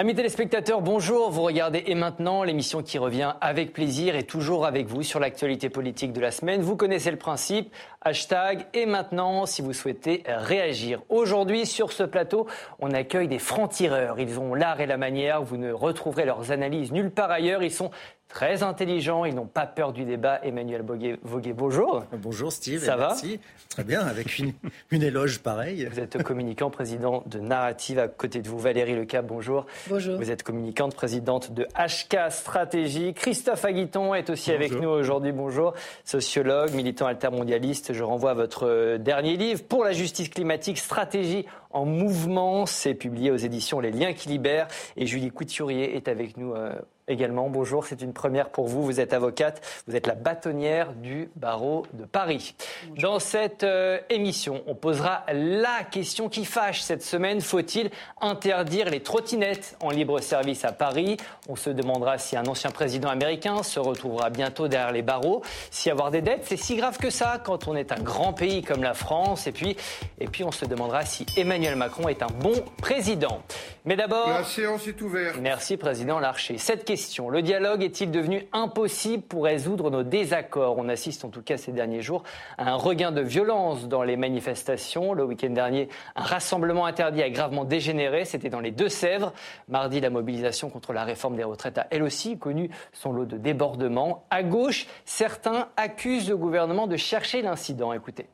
Amis téléspectateurs, bonjour. Vous regardez Et maintenant, l'émission qui revient avec plaisir et toujours avec vous sur l'actualité politique de la semaine. Vous connaissez le principe. Hashtag Et maintenant, si vous souhaitez réagir. Aujourd'hui, sur ce plateau, on accueille des francs-tireurs. Ils ont l'art et la manière. Vous ne retrouverez leurs analyses nulle part ailleurs. Ils sont très intelligents, ils n'ont pas peur du débat. Emmanuel Voguet, bonjour. Bonjour Steve, ça va merci. Très bien, avec une, une, éloge pareille. Vous êtes communicant, président de Narrative. À côté de vous, Valérie Lecap, bonjour. Bonjour. Vous êtes communicante, présidente de HK Stratégie. Christophe Aguiton est aussi avec nous aujourd'hui. Bonjour. Sociologue, militant altermondialiste. Je renvoie à votre euh, dernier livre, Pour la justice climatique, stratégie en mouvement. C'est publié aux éditions Les Liens qui libèrent. Et Julie Couturier est avec nous euh, également. Bonjour, c'est une première pour vous. Vous êtes avocate, vous êtes la bâtonnière du barreau de Paris. Dans cette euh, émission, on posera la question qui fâche cette semaine. Faut-il interdire les trottinettes en libre service à Paris? On se demandera si un ancien président américain se retrouvera bientôt derrière les barreaux. Si avoir des dettes, c'est si grave que ça quand on est un grand pays comme la France. Et puis, et puis on se demandera si Emmanuel Macron est un bon président. Mais d'abord... La séance est ouverte. Merci, Président Larcher. Cette question le dialogue est-il devenu impossible pour résoudre nos désaccords? On assiste en tout cas ces derniers jours à un regain de violence dans les manifestations. Le week-end dernier, un rassemblement interdit a gravement dégénéré. C'était dans les Deux-Sèvres. Mardi, la mobilisation contre la réforme des retraites a elle aussi connu son lot de débordements. À gauche, certains accusent le gouvernement de chercher l'incident. Écoutez.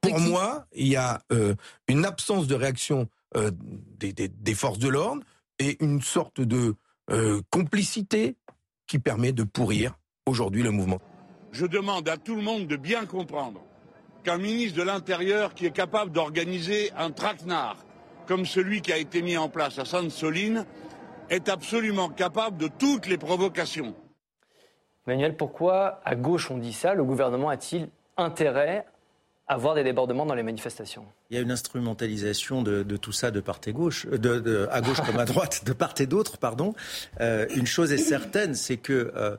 Pour moi, il y a euh, une absence de réaction euh, des, forces de l'ordre et une sorte de euh, complicité qui permet de pourrir aujourd'hui le mouvement. Je demande à tout le monde de bien comprendre qu'un ministre de l'Intérieur qui est capable d'organiser un traquenard comme celui qui a été mis en place à Sainte-Soline est absolument capable de toutes les provocations. Manuel, pourquoi à gauche on dit ça Le gouvernement a-t-il intérêt avoir des débordements dans les manifestations. Il y a une instrumentalisation de, tout ça de part et gauche, euh, à gauche comme à droite, de part et d'autre, pardon. Euh, une chose est certaine, c'est que euh,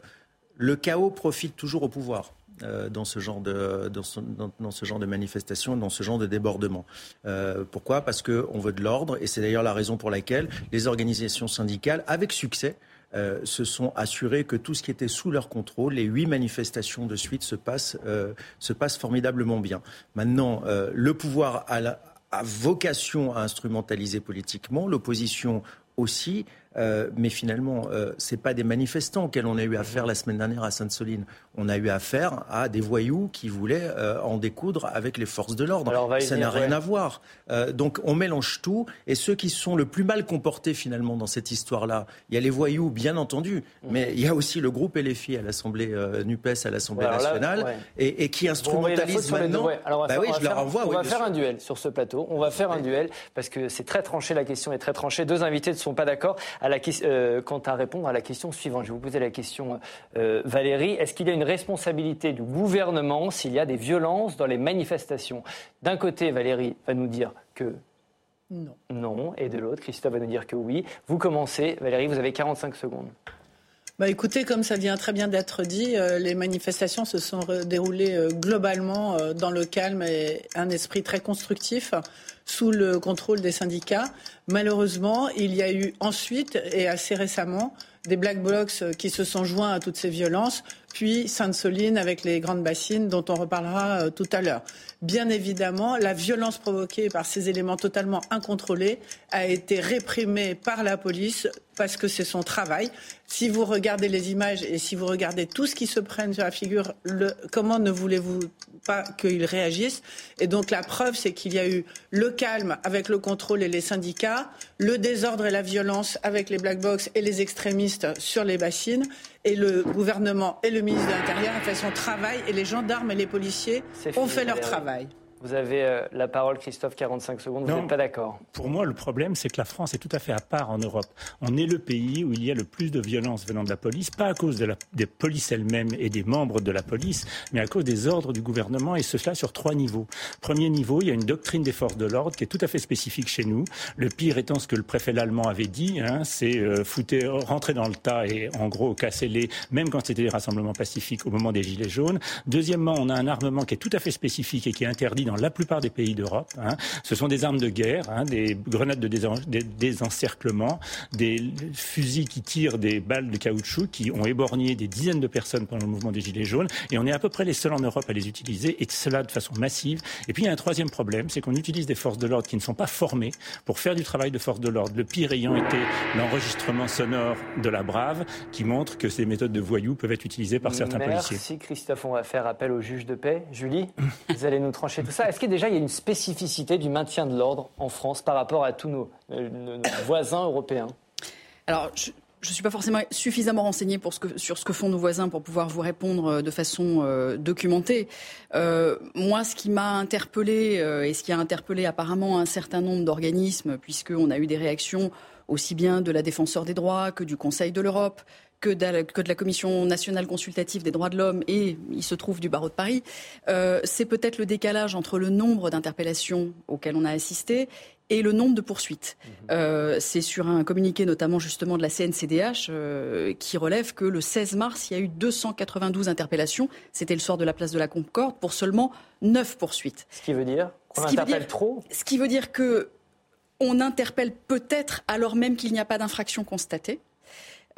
le chaos profite toujours au pouvoir. dans ce genre de dans dans, ce genre de manifestation, dans ce genre de débordement. pourquoi? Parce qu'on veut de l'ordre, et c'est d'ailleurs la raison pour laquelle les organisations syndicales, avec succès, euh, se sont assurés que tout ce qui était sous leur contrôle, les huit manifestations de suite, se passent, euh, se passent formidablement bien. Maintenant, euh, le pouvoir a, a vocation à instrumentaliser politiquement, l'opposition aussi. Euh, mais finalement, euh, ce n'est pas des manifestants auxquels on a eu affaire la semaine dernière à Sainte-Soline. On a eu affaire à des voyous qui voulaient euh, en découdre avec les forces de l'ordre. Ça n'a rien à voir. donc on mélange tout. Et ceux qui sont le plus mal comportés finalement dans cette histoire-là, il y a les voyous, bien entendu, mais il y a aussi le groupe LFI à l'Assemblée NUPES, à l'Assemblée nationale, et, qui instrumentalisent maintenant. Alors, bah oui, je leur envoie. On va faire un duel sur ce plateau. On va faire un duel parce que c'est très tranché. La question est très tranchée. Deux invités ne sont pas d'accord à la, euh, quant à répondre à la question suivante. Je vais vous poser la question, euh, Valérie. Est-ce qu'il y a une responsabilité du gouvernement s'il y a des violences dans les manifestations? D'un côté, Valérie va nous dire que non. Non. Et de l'autre, Christophe va nous dire que oui. Vous commencez. Valérie, vous avez 45 secondes. Bah écoutez, comme ça vient très bien d'être dit, euh, les manifestations se sont déroulées globalement dans le calme et un esprit très constructif sous le contrôle des syndicats. Malheureusement, il y a eu ensuite, et assez récemment, des black blocs qui se sont joints à toutes ces violences, puis Sainte-Soline avec les grandes bassines dont on reparlera euh, tout à l'heure. Bien évidemment, la violence provoquée par ces éléments totalement incontrôlés a été réprimée par la police parce que c'est son travail. Si vous regardez les images et si vous regardez tout ce qui se prenne sur la figure, comment ne voulez-vous pas qu'ils réagissent? Et donc la preuve, c'est qu'il y a eu le calme avec le contrôle et les syndicats, le désordre et la violence avec les black box et les extrémistes sur les bassines, et le gouvernement et le ministre de l'Intérieur ont fait son travail et les gendarmes et les policiers ont fait leur travail. Vous avez euh, la parole, Christophe, 45 secondes. Vous n'êtes pas d'accord Pour moi, le problème, c'est que la France est tout à fait à part en Europe. On est le pays où il y a le plus de violence venant de la police, pas à cause de la, des polices elles-mêmes et des membres de la police, mais à cause des ordres du gouvernement, et cela sur trois niveaux. Premier niveau, il y a une doctrine des forces de l'ordre qui est tout à fait spécifique chez nous. Le pire étant ce que le préfet allemand avait dit, hein, c'est euh, rentrer dans le tas et en gros casser les, même quand c'était des rassemblements pacifiques au moment des Gilets jaunes. Deuxièmement, on a un armement qui est tout à fait spécifique et qui est interdit dans la plupart des pays d'Europe. Hein. Ce sont des armes de guerre, hein, des grenades de désencerclement, des fusils qui tirent des balles de caoutchouc qui ont éborgné des dizaines de personnes pendant le mouvement des Gilets jaunes. Et on est à peu près les seuls en Europe à les utiliser, et cela de façon massive. Et puis il y a un troisième problème, c'est qu'on utilise des forces de l'ordre qui ne sont pas formées pour faire du travail de force de l'ordre. Le pire ayant été l'enregistrement sonore de la Brave, qui montre que ces méthodes de voyous peuvent être utilisées par certains policiers. Merci Christophe, on va faire appel au juge de paix. Julie, vous allez nous trancher tout ça. Est-ce a déjà il y a une spécificité du maintien de l'ordre en France par rapport à tous nos, euh, voisins européens? Alors, je ne suis pas forcément suffisamment renseignée que, sur ce que font nos voisins pour pouvoir vous répondre euh, de façon euh, documentée. moi, ce qui m'a interpellé et ce qui a interpellé apparemment un certain nombre d'organismes, puisqu'on a eu des réactions aussi bien de la défenseur des droits que du Conseil de l'Europe, que de, la, Commission nationale consultative des droits de l'homme et il se trouve du barreau de Paris, euh, c'est peut-être le décalage entre le nombre d'interpellations auxquelles on a assisté et le nombre de poursuites. Mhm. Euh, c'est sur un communiqué notamment justement de la CNCDH euh, qui relève que le 16 mars, il y a eu 292 interpellations. C'était le soir de la place de la Concorde pour seulement 9 poursuites. Ce qui veut dire qu'on interpelle trop Ce qui veut dire que on interpelle peut-être alors même qu'il n'y a pas d'infraction constatée.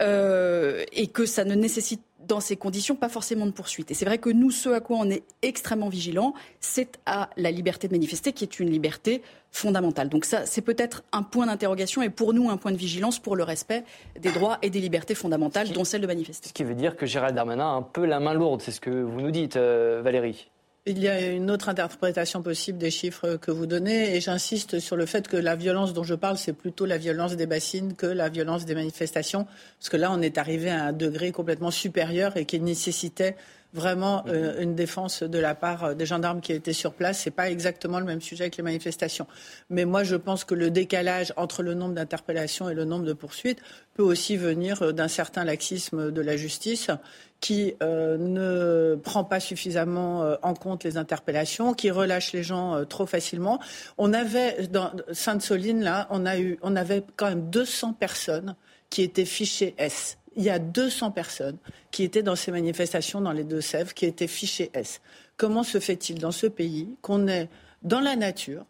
Euh, et que ça ne nécessite dans ces conditions pas forcément de poursuite. Et c'est vrai que nous, ce à quoi on est extrêmement vigilant, c'est à la liberté de manifester, qui est une liberté fondamentale. Donc ça, c'est peut-être un point d'interrogation et pour nous un point de vigilance pour le respect des droits et des libertés fondamentales, dont celle de manifester. Ce qui veut dire que Gérald Darmanin a un peu la main lourde, c'est ce que vous nous dites, euh, Valérie. Il y a une autre interprétation possible des chiffres que vous donnez et j'insiste sur le fait que la violence dont je parle, c'est plutôt la violence des bassines que la violence des manifestations, parce que là, on est arrivé à un degré complètement supérieur et qui nécessitait vraiment euh, une défense de la part des gendarmes qui étaient sur place. C'est pas exactement le même sujet que les manifestations. Mais moi, je pense que le décalage entre le nombre d'interpellations et le nombre de poursuites peut aussi venir d'un certain laxisme de la justice qui euh, ne prend pas suffisamment euh, en compte les interpellations, qui relâche les gens trop facilement. On avait dans Sainte-Soline là, on a eu, on avait quand même 200 personnes qui étaient fichées S il y a 200 personnes qui étaient dans ces manifestations dans les Deux-Sèvres, qui étaient fichées S. Comment se fait-il dans ce pays qu'on est dans la nature,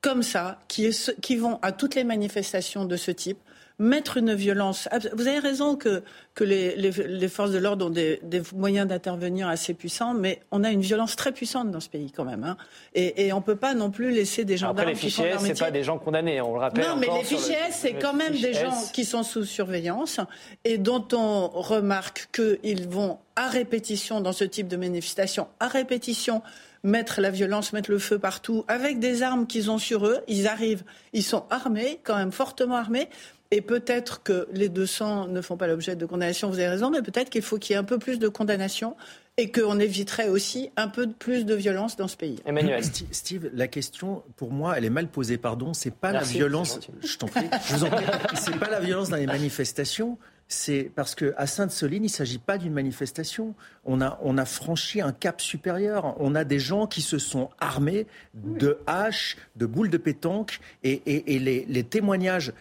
comme ça, qui, qui vont à toutes les manifestations de ce type, mettre une violence. Vous avez raison que, que les, les, forces de l'ordre ont des, des moyens d'intervenir assez puissants, mais on a une violence très puissante dans ce pays quand même. Hein. Et, et on ne peut pas non plus laisser des gendarmes Après, les fichiers, ce pas des gens condamnés, on le rappelle. Non, mais les fichiers, c'est quand même des gens qui sont sous surveillance et dont on remarque qu'ils vont à répétition dans ce type de manifestation, à répétition mettre la violence, mettre le feu partout, avec des armes qu'ils ont sur eux. Ils arrivent, ils sont armés, quand même fortement armés. Et peut-être que les 200 ne font pas l'objet de condamnation, vous avez raison, mais peut-être qu'il faut qu'il y ait un peu plus de condamnation et qu'on éviterait aussi un peu plus de violence dans ce pays. Emmanuel. Steve, la question, pour moi, elle est mal posée, pardon. C'est pas la violence. Je t'en prie. Je vous en prie. C'est pas la violence dans les manifestations. C'est parce qu'à Sainte-Soline, il ne s'agit pas d'une manifestation. On a, on a franchi un cap supérieur. On a des gens qui se sont armés de haches, de boules de pétanque, et, et, et les, les témoignages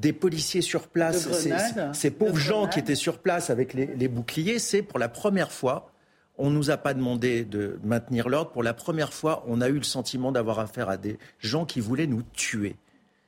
des policiers sur place, ces, pauvres gens qui étaient sur place avec les, boucliers, c'est pour la première fois, on ne nous a pas demandé de maintenir l'ordre, pour la première fois, on a eu le sentiment d'avoir affaire à des gens qui voulaient nous tuer.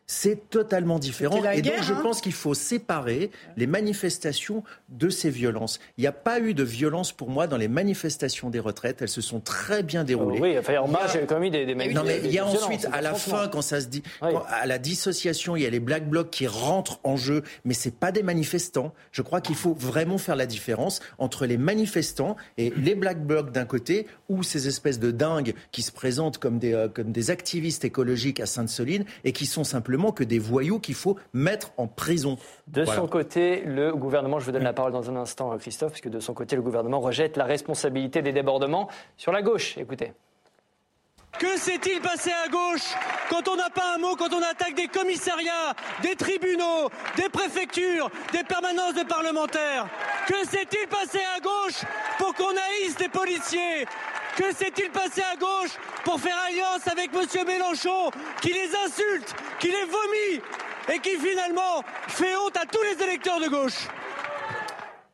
C'est totalement différent. Et donc, je hein. pense qu'il faut séparer les manifestations de ces violences. Il n'y a pas eu de violence pour moi dans les manifestations des retraites. Elles se sont très bien déroulées. oui, enfin, en marge, il y a quand même des, des Non, mais il y a ensuite, à la fin, quand ça se dit, à la dissociation, il y a les black blocs qui rentrent en jeu, mais c'est pas des manifestants. Je crois qu'il faut vraiment faire la différence entre les manifestants et les black blocs d'un côté, ou ces espèces de dingues qui se présentent comme des, euh, comme des activistes écologiques à Sainte-Soline et qui sont simplement que des voyous qu'il faut mettre en prison. De son côté, le gouvernement, je vous donne la parole dans un instant, Christophe, puisque de son côté, le gouvernement rejette la responsabilité des débordements sur la gauche. Écoutez. Que s'est-il passé à gauche quand on n'a pas un mot, quand on attaque des commissariats, des tribunaux, des préfectures, des permanences de parlementaires? Que s'est-il passé à gauche pour qu'on haïsse des policiers? Que s'est-il passé à gauche pour faire alliance avec M. Mélenchon, qui les insulte, qui les vomit et qui finalement fait honte à tous les électeurs de gauche?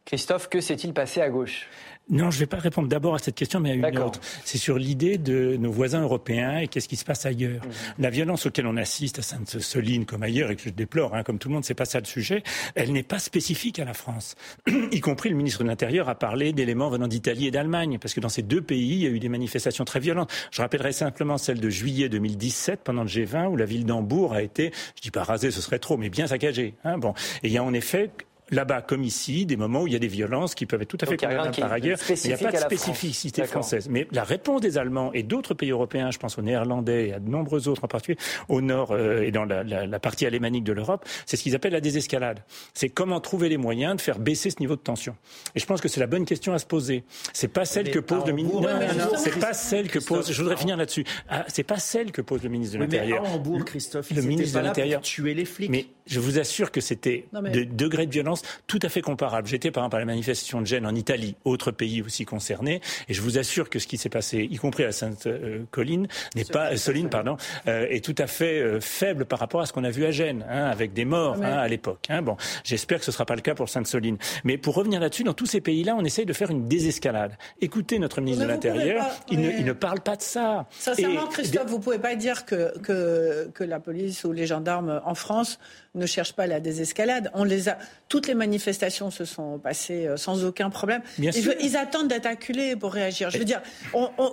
Christophe, que s'est-il passé à gauche? Non, je ne vais pas répondre d'abord à cette question, mais à une autre. C'est sur l'idée de nos voisins européens et qu'est-ce qui se passe ailleurs. Mhm. La violence auquel on assiste à Sainte-Soline comme ailleurs, et que je déplore, hein, comme tout le monde, c'est pas ça le sujet, elle n'est pas spécifique à la France. y compris le ministre de l'Intérieur a parlé d'éléments venant d'Italie et d'Allemagne, parce que dans ces deux pays, il y a eu des manifestations très violentes. Je rappellerai simplement celle de juillet 2017, pendant le G20, où la ville d'Hambourg a été, je dis pas rasée, ce serait trop, mais bien saccagée. Hein, bon. Et il y a en effet là-bas comme ici, des moments où il y a des violences qui peuvent être tout à fait condamnables par ailleurs. il n'y a pas de spécificité française. Mais la réponse des Allemands et d'autres pays européens, je pense aux Néerlandais et à de nombreux autres, en particulier au nord euh, et dans la, la, la partie alémanique de l'Europe, c'est ce qu'ils appellent la désescalade. C'est comment trouver les moyens de faire baisser ce niveau de tension. Et je pense que c'est la bonne question à se poser. C'est pas celle que pose le ministre. Non, c'est pas celle que pose. Je voudrais finir là-dessus. Ah, c'est pas celle que pose le ministre de l'Intérieur. Hambourg, Christophe, le ministre de l'Intérieur tuer les flics. Mais je vous assure que c'était de degrés de violence tout à fait comparable. J'étais par exemple à la manifestation de Gênes en Italie, autre pays aussi concerné, et je vous assure que ce qui s'est passé, y compris à Sainte-Colline, n'est pas Soline, pardon, euh, est tout à fait euh, faible par rapport à ce qu'on a vu à Gênes, hein, avec des morts hein, à l'époque. Hein. Bon, j'espère que ce ne sera pas le cas pour Sainte-Soline. Mais pour revenir là-dessus, dans tous ces pays-là, on essaye de faire une désescalade. Écoutez notre ministre de l'Intérieur, il, ne, parle pas de ça. Sincèrement, Christophe, vous ne pouvez pas dire que, que, que la police ou les gendarmes en France ne cherchent pas la désescalade. On les a, toutes les manifestations se sont passées euh, sans aucun problème. ils, attendent d'être acculés pour réagir. Je veux dire,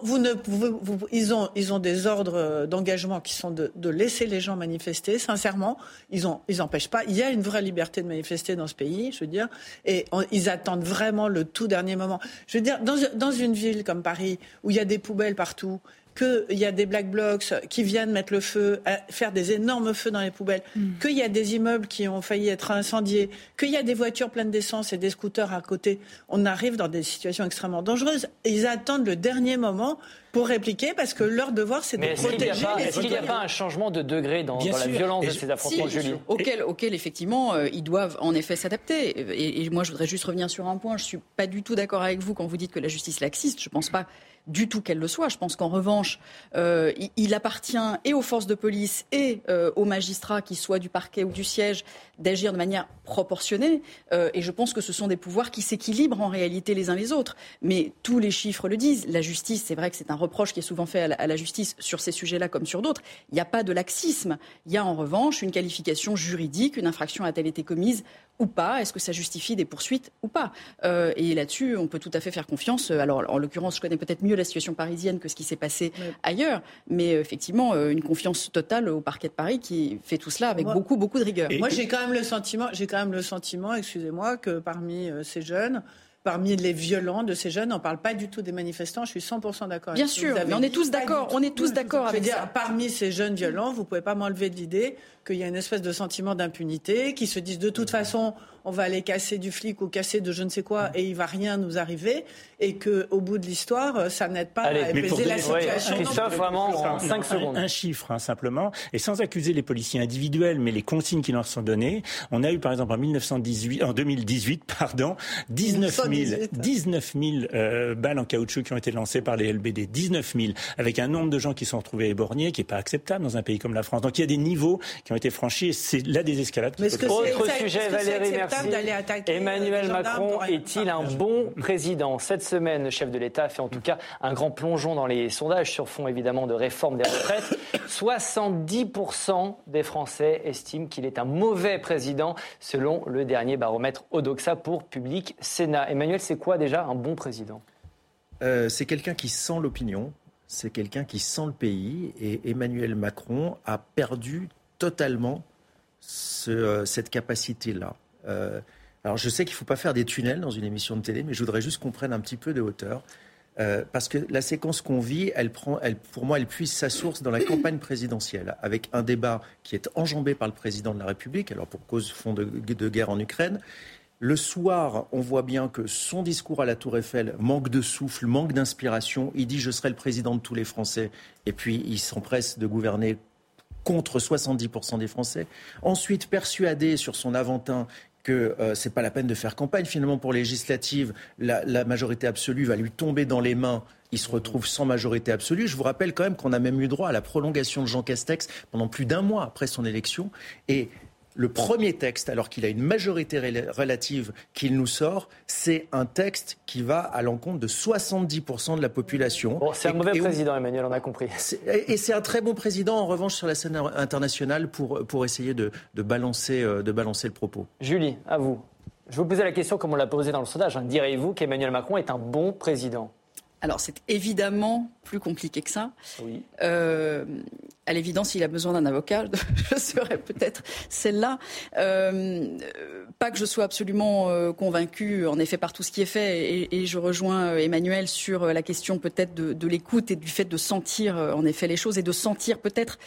vous ne, ils, ont, ils ont des ordres euh, d'engagement qui sont de, laisser les gens manifester. Sincèrement, ils n'empêchent ils empêchent pas. Il y a une vraie liberté de manifester dans ce pays, je veux dire, et ils attendent vraiment le tout dernier moment. Je veux dire, dans, dans une ville comme Paris, où il y a des poubelles partout, qu'il y a des black blocs qui viennent mettre le feu, faire des énormes feux dans les poubelles, mm. qu'il y a des immeubles qui ont failli être incendiés, qu'il y a des voitures pleines d'essence et des scooters à côté, on arrive dans des situations extrêmement dangereuses. ils attendent le dernier moment pour répliquer parce que leur devoir c'est de protéger Est-ce qu'il n'y a, pas un changement de degré dans, la violence de ces affrontements, Julie? auquel, auquel, effectivement euh, ils doivent en effet s'adapter. Et, et, moi je voudrais juste revenir sur un point. Je suis pas du tout d'accord avec vous quand vous dites que la justice laxiste. Je pense pas du tout qu'elle le soit. Je pense qu'en revanche, euh, il, appartient et aux forces de police et euh, aux magistrats, qui soient du parquet ou du siège, d'agir de manière proportionnée. Euh, et je pense que ce sont des pouvoirs qui s'équilibrent en réalité les uns les autres. Mais tous les chiffres le disent. La justice, c'est vrai que c'est un reproche qui est souvent fait à la, justice sur ces sujets-là comme sur d'autres. Il n'y a pas de laxisme. Il y a en revanche une qualification juridique. Une infraction a-t-elle été commise ou pas? Est-ce que ça justifie des poursuites ou pas? Et là-dessus, on peut tout à fait faire confiance. Alors, en l'occurrence, je connais peut-être mieux la situation parisienne que ce qui s'est passé ailleurs. Mais euh, effectivement, euh, une confiance totale au parquet de Paris qui fait tout cela avec beaucoup, beaucoup de rigueur. Moi, j'ai quand même le sentiment, j'ai quand même le sentiment, excusez-moi, que parmi euh, ces jeunes, parmi les violents de ces jeunes, on ne parle pas du tout des manifestants. Je suis 100% d'accord. Bien sûr, mais on est tous d'accord. On est tous d'accord avec dire, ça. Parmi ces jeunes violents, vous pouvez pas m'enlever de l'idée qu'il y a une espèce de sentiment d'impunité, qui se disent de toute façon, on va aller casser du flic ou casser de je ne sais quoi et il va rien nous arriver et que au bout de l'histoire, ça n'aide pas à apaiser la situation. Christophe, vraiment, en 5 secondes. Un, chiffre, hein, simplement, et sans accuser les policiers individuels, mais les consignes qui leur sont données. On a eu, par exemple, en, 1918, en 2018, pardon, 19 000, 19 000 balles en caoutchouc qui ont été lancées par les LBD. 19 000, avec un nombre de gens qui sont retrouvés éborgnés qui n'est pas acceptable dans un pays comme la France. Donc il y a des niveaux qui ont été franchis et c'est la désescalade. Mais Autre sujet, Valérie, merci. Emmanuel Macron est-il un bon président Cette semaine, le chef de l'État fait en tout cas un grand plongeon dans les sondages sur fond évidemment de réforme des retraites. 70% des Français estiment qu'il est un mauvais président selon le dernier baromètre Odoxa pour Public Sénat. Emmanuel, c'est quoi déjà un bon président? Euh, C'est quelqu'un qui sent l'opinion, c'est quelqu'un qui sent le pays et Emmanuel Macron a perdu totalement euh, cette capacité-là. Euh, alors je sais qu'il ne faut pas faire des tunnels dans une émission de télé, mais je voudrais juste qu'on prenne un petit peu de hauteur. Euh, parce que la séquence qu'on vit, elle prend, elle, pour moi, elle puise sa source dans la campagne présidentielle, avec un débat qui est enjambé par le président de la République, alors pour cause fond de, de guerre en Ukraine. Le soir, on voit bien que son discours à la Tour Eiffel manque de souffle, manque d'inspiration. Il dit je serai le président de tous les Français, et puis il s'empresse de gouverner contre 70% des Français. Ensuite, persuadé sur son Aventin que euh, ce n'est pas la peine de faire campagne. Finalement, pour législative, la, la, majorité absolue va lui tomber dans les mains. Il se retrouve sans majorité absolue. Je vous rappelle quand même qu'on a même eu droit à la prolongation de Jean Castex pendant plus d'un mois après son élection. Et le premier texte, alors qu'il a une majorité relative qu'il nous sort, c'est un texte qui va à l'encontre de 70% de la population. c'est un mauvais président, Emmanuel, on a compris. Et c'est un très bon président, en revanche, sur la scène internationale pour, pour essayer de, de balancer, euh, de balancer le propos. Julie, à vous. Je vous posais la question comme on l'a posé dans le sondage. Hein. Direz-vous qu'Emmanuel Macron est un bon président? Alors c'est évidemment plus compliqué que ça. Oui. Euh, à l'évidence, il a besoin d'un avocat. Je serais peut-être celle-là. Euh, pas que je sois absolument euh, convaincue, en effet, par tout ce qui est fait. Et, je rejoins Emmanuel sur la question peut-être de, de l'écoute et du fait de sentir en effet les choses et de sentir peut-être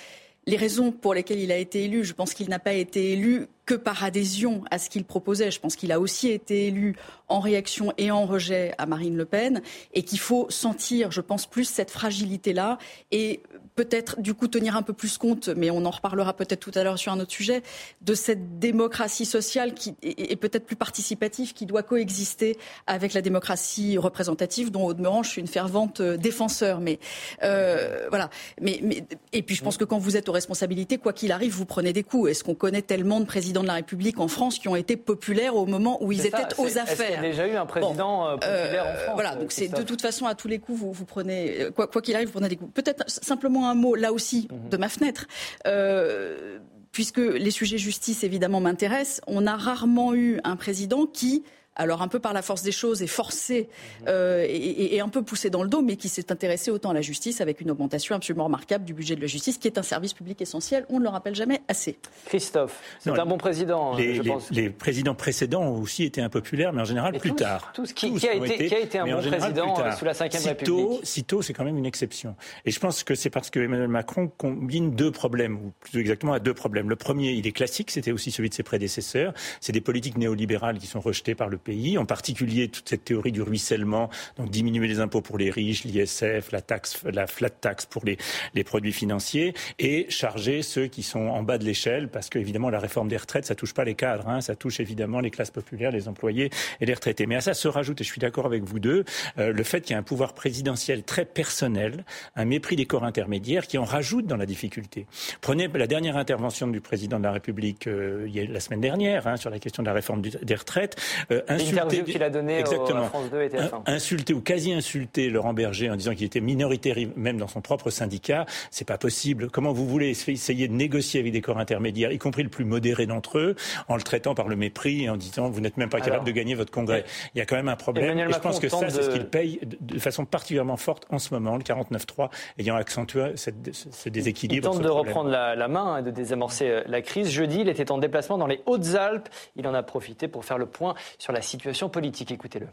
les raisons pour lesquelles il a été élu. Je pense qu'il n'a pas été élu que par adhésion à ce qu'il proposait. Je pense qu'il a aussi été élu en réaction et en rejet à Marine Le Pen et qu'il faut sentir, je pense, plus cette fragilité-là et peut-être du coup tenir un peu plus compte, mais on en reparlera peut-être tout à l'heure sur un autre sujet, de cette démocratie sociale qui est peut-être plus participative, qui doit coexister avec la démocratie représentative, dont au demeurant je suis une fervente euh, défenseur. Mais euh, voilà. Mais, mais, et puis je pense que quand vous êtes aux responsabilités, quoi qu'il arrive, vous prenez des coups. Est-ce qu'on connaît tellement de présidents de la République en France qui ont été populaires au moment où ils étaient aux affaires Il y a déjà eu un président euh, populaire en France? Voilà. Donc c'est de toute façon à tous les coups vous, vous prenez quoi qu'il arrive, vous prenez des coups. Peut-être simplement un mot, là aussi, de ma fenêtre. Euh, puisque les sujets justice, évidemment, m'intéressent, on a rarement eu un président qui alors un peu par la force des choses, est forcé euh, et, un peu poussé dans le dos, mais qui s'est intéressé autant à la justice avec une augmentation absolument remarquable du budget de la justice, qui est un service public essentiel. On ne le rappelle jamais assez. Christophe, c'est un bon président. Les, je pense. les, présidents précédents ont aussi été impopulaires, mais en général plus tard. Tous, qui, qui, a été, qui, a été, un bon président sous la Ve République? Sitôt, c'est quand même une exception. Et je pense que c'est parce que Emmanuel Macron combine deux problèmes, ou plus exactement à deux problèmes. Le premier, il est classique, c'était aussi celui de ses prédécesseurs. C'est des politiques néolibérales qui sont rejetées par le pays, en particulier toute cette théorie du ruissellement, donc diminuer les impôts pour les riches, l'ISF, la taxe, la flat tax pour les, les produits financiers, et charger ceux qui sont en bas de l'échelle, parce qu'évidemment la réforme des retraites, ça touche pas les cadres, hein, ça touche évidemment les classes populaires, les employés et les retraités. Mais à ça se rajoute, et je suis d'accord avec vous deux, euh, le fait qu'il y a un pouvoir présidentiel très personnel, un mépris des corps intermédiaires qui en rajoute dans la difficulté. Prenez la dernière intervention du président de la République euh, la semaine dernière hein, sur la question de la réforme des retraites. Euh, insulter, qu'il a donné Exactement. France 2 et Insulter ou quasi insulter Laurent Berger en disant qu'il était minoritaire même dans son propre syndicat, c'est pas possible. Comment vous voulez essayer de négocier avec des corps intermédiaires, y compris le plus modéré d'entre eux, en le traitant par le mépris et en disant vous n'êtes même pas capable de gagner votre congrès. Il y a quand même un problème. et je pense que ça, c'est ce qu'il paye de façon particulièrement forte en ce moment, le 49-3, ayant accentué ce déséquilibre. Il tente de reprendre la, la main et de désamorcer euh, la crise. Jeudi, il était en déplacement dans les Hautes-Alpes. Il en a profité pour faire le point sur la situation politique. Écoutez-le.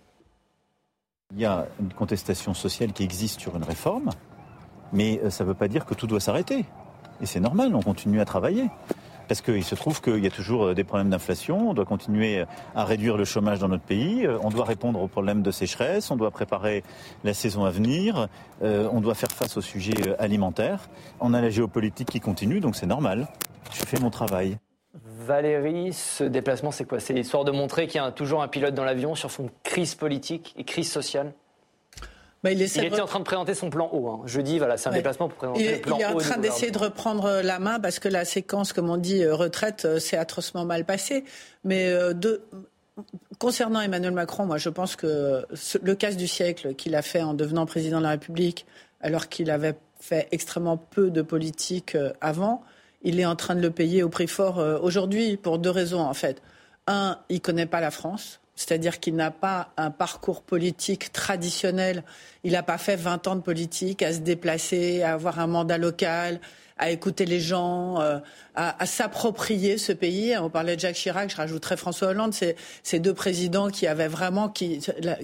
Il y a une contestation sociale qui existe sur une réforme, mais euh, ça ne veut pas dire que tout doit s'arrêter. Et c'est normal, on continue à travailler. Parce qu'il se trouve qu'il y a toujours euh, des problèmes d'inflation, on doit continuer à réduire le chômage dans notre pays, euh, on doit répondre aux problèmes de sécheresse, on doit préparer la saison à venir, on doit faire face aux sujets alimentaires. On a la géopolitique qui continue, donc c'est normal. Je fais mon travail. Valérie, ce déplacement, c'est quoi? C'est l'histoire de montrer qu'il y a toujours un pilote dans l'avion sur fond de crise politique et crise sociale? Bah, il, était en train de présenter son plan haut. Hein. Jeudi, voilà, c'est un déplacement pour présenter le plan haut. Il est en train d'essayer de reprendre la main parce que la séquence, comme on dit, euh, retraite, euh, s'est atrocement mal passée. Mais euh, de, concernant Emmanuel Macron, moi, je pense que le casse du siècle qu'il a fait en devenant président de la République, alors qu'il avait fait extrêmement peu de politique avant, il est en train de le payer au prix fort euh, aujourd'hui pour deux raisons en fait. Un, il connaît pas la France, c'est-à-dire qu'il n'a pas un parcours politique traditionnel. Il n'a pas fait 20 ans de politique, à se déplacer, à avoir un mandat local, à écouter les gens, euh, à, s'approprier ce pays. On parlait de Jacques Chirac, je rajouterais François Hollande, c'est ces deux présidents qui avaient vraiment qui,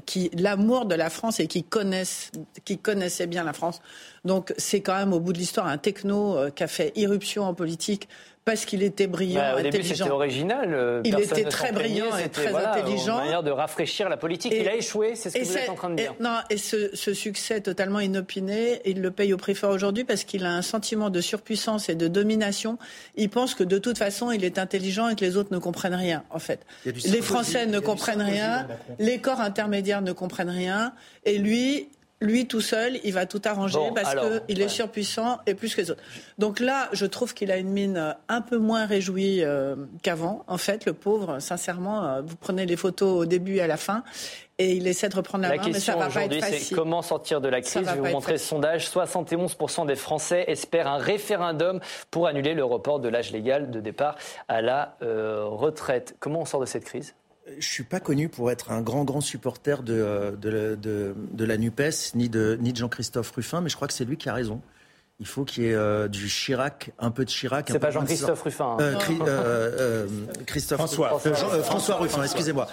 qui l'amour de la France et qui connaissent, qui connaissaient bien la France. Donc c'est quand même au bout de l'histoire un techno euh, qui a fait irruption en politique parce qu'il était brillant, bah, au intelligent. C'était original. Euh, il était très brillant et très intelligent. Une manière de rafraîchir la politique. il a échoué, c'est ce que vous êtes en train de dire. Et, non, et ce, ce, succès totalement inopiné, il le paye au prix fort aujourd'hui parce qu'il a un sentiment de surpuissance et de domination. Il pense que de toute façon, il est intelligent et que les autres ne comprennent rien, en fait. Les Français ne comprennent rien, les corps intermédiaires ne comprennent rien, et lui, lui tout seul, il va tout arranger parce qu'il est surpuissant et plus que les autres. Donc là, je trouve qu'il a une mine un peu moins réjouie euh, qu'avant. En fait, le pauvre, sincèrement, euh, vous prenez les photos au début et à la fin. Et il essaie de reprendre la, la main, mais ça va pas être facile. c'est comment sortir de la crise? Je vais vous montrer ce sondage. 71% des Français espèrent un référendum pour annuler le report de l'âge légal de départ à la euh, retraite. Comment on sort de cette crise? Je suis pas connu pour être un grand, grand supporter de, euh, de, de, de la NUPES, ni de, ni de Jean-Christophe Ruffin, mais je crois que c'est lui qui a raison. Il faut qu'il y ait euh, du Chirac, un peu de Chirac. C'est pas Jean-Christophe Ruffin. Hein. Euh, euh, Christophe François, François Ruffin, excusez-moi.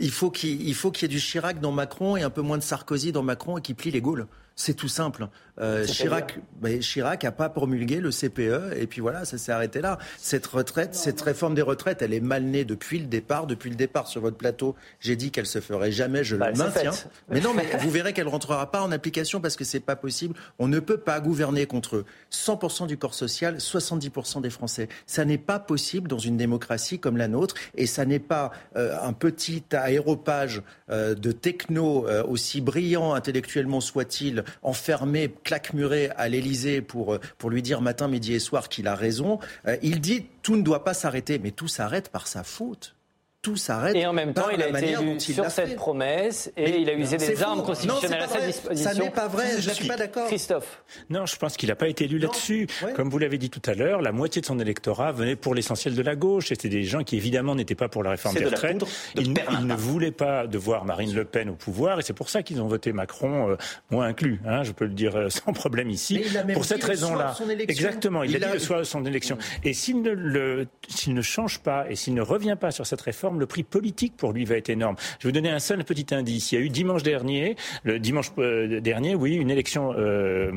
il faut qu'il faut qu'il y ait du Chirac dans Macron et un peu moins de Sarkozy dans Macron et qui plie les Gaules. C'est tout simple. Euh, Chirac, ben, Chirac a pas promulgué le CPE et puis voilà, ça s'est arrêté là. Cette retraite, cette réforme des retraites, elle est mal née depuis le départ. Depuis le départ sur votre plateau, j'ai dit qu'elle se ferait jamais. Je le bah, maintiens. Mais non, mais vous verrez qu'elle rentrera pas en application parce que c'est pas possible. On ne peut pas gouverner contre 100% du corps social, 70% des Français. Ça n'est pas possible dans une démocratie comme la nôtre et ça n'est pas euh, un petit aéropage euh, de techno aussi brillant intellectuellement soit-il enfermé, claquemuré à l'Élysée pour, euh, pour lui dire matin, midi et soir qu'il a raison. Euh, il dit tout ne doit pas s'arrêter, mais tout s'arrête par sa faute tout s'arrête. Et en même temps, il a été élu sur cette promesse et il a usé des armes constitutionnelles à sa disposition. Ça n'est pas vrai, je ne suis pas d'accord. Christophe. Non, je pense qu'il n'a pas été élu là-dessus. Comme vous l'avez dit tout à l'heure, la moitié de son électorat venait pour l'essentiel de la gauche. C'était des gens qui, évidemment, n'étaient pas pour la réforme des retraites. Ils, ne voulaient pas de voir Marine Le Pen au pouvoir et c'est pour ça qu'ils ont voté Macron, euh, moi inclus, hein, je peux le dire euh, sans problème ici. Pour cette raison-là. Exactement, il, a dit le soir de son élection. Et s'il ne, le, s'il ne change pas et s'il ne revient pas sur cette réforme, le prix politique pour lui va être énorme. Je vais vous donner un seul petit indice. Il y a eu dimanche dernier, le dimanche euh, dernier, oui, une élection euh,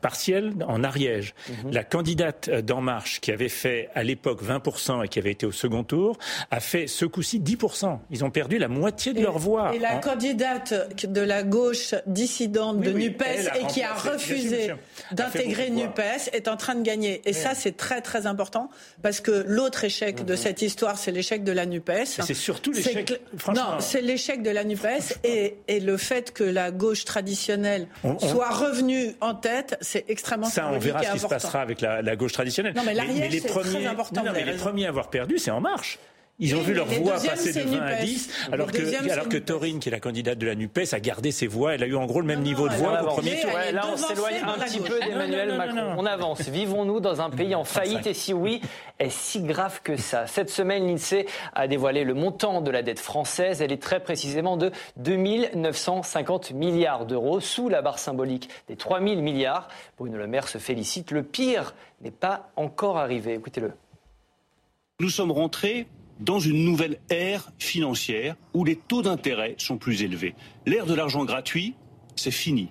partielle en Ariège. Mhm. La candidate d'En Marche, qui avait fait à l'époque 20% et qui avait été au second tour, a fait ce coup-ci 10%. Ils ont perdu la moitié de leur voix. Et la hein. candidate de la gauche dissidente de NUPES et qui a refusé d'intégrer NUPES est en train de gagner. Et ça, c'est très très important parce que l'autre échec de mhm. cette histoire, c'est l'échec de la NUPES. C'est surtout l'échec. Non, c'est l'échec de la NUPES et, et, le fait que la gauche traditionnelle soit revenue en tête, c'est extrêmement Ça, on verra ce qui se passera avec la, la gauche traditionnelle. Non, mais, mais, les premiers, très important. Non, mais les premiers à avoir perdu, c'est En Marche. Ils ont vu leur voix passer de 20 à 10, alors que, alors que Taurine, qui est la candidate de la NUPES, a gardé ses voix. Elle a eu en gros le même niveau de voix au premier tour. là, on s'éloigne un petit peu d'Emmanuel Macron. On avance. Vivons-nous dans un pays en faillite? Et si oui, est si grave que ça? Cette semaine, l'INSEE a dévoilé le montant de la dette française. Elle est très précisément de 2 950 milliards d'euros, sous la barre symbolique des 3 000 milliards. Bruno Le Maire se félicite. Le pire n'est pas encore arrivé. Écoutez-le. Nous sommes rentrés dans une nouvelle ère financière où les taux d'intérêt sont plus élevés. L'ère de l'argent gratuit, c'est fini.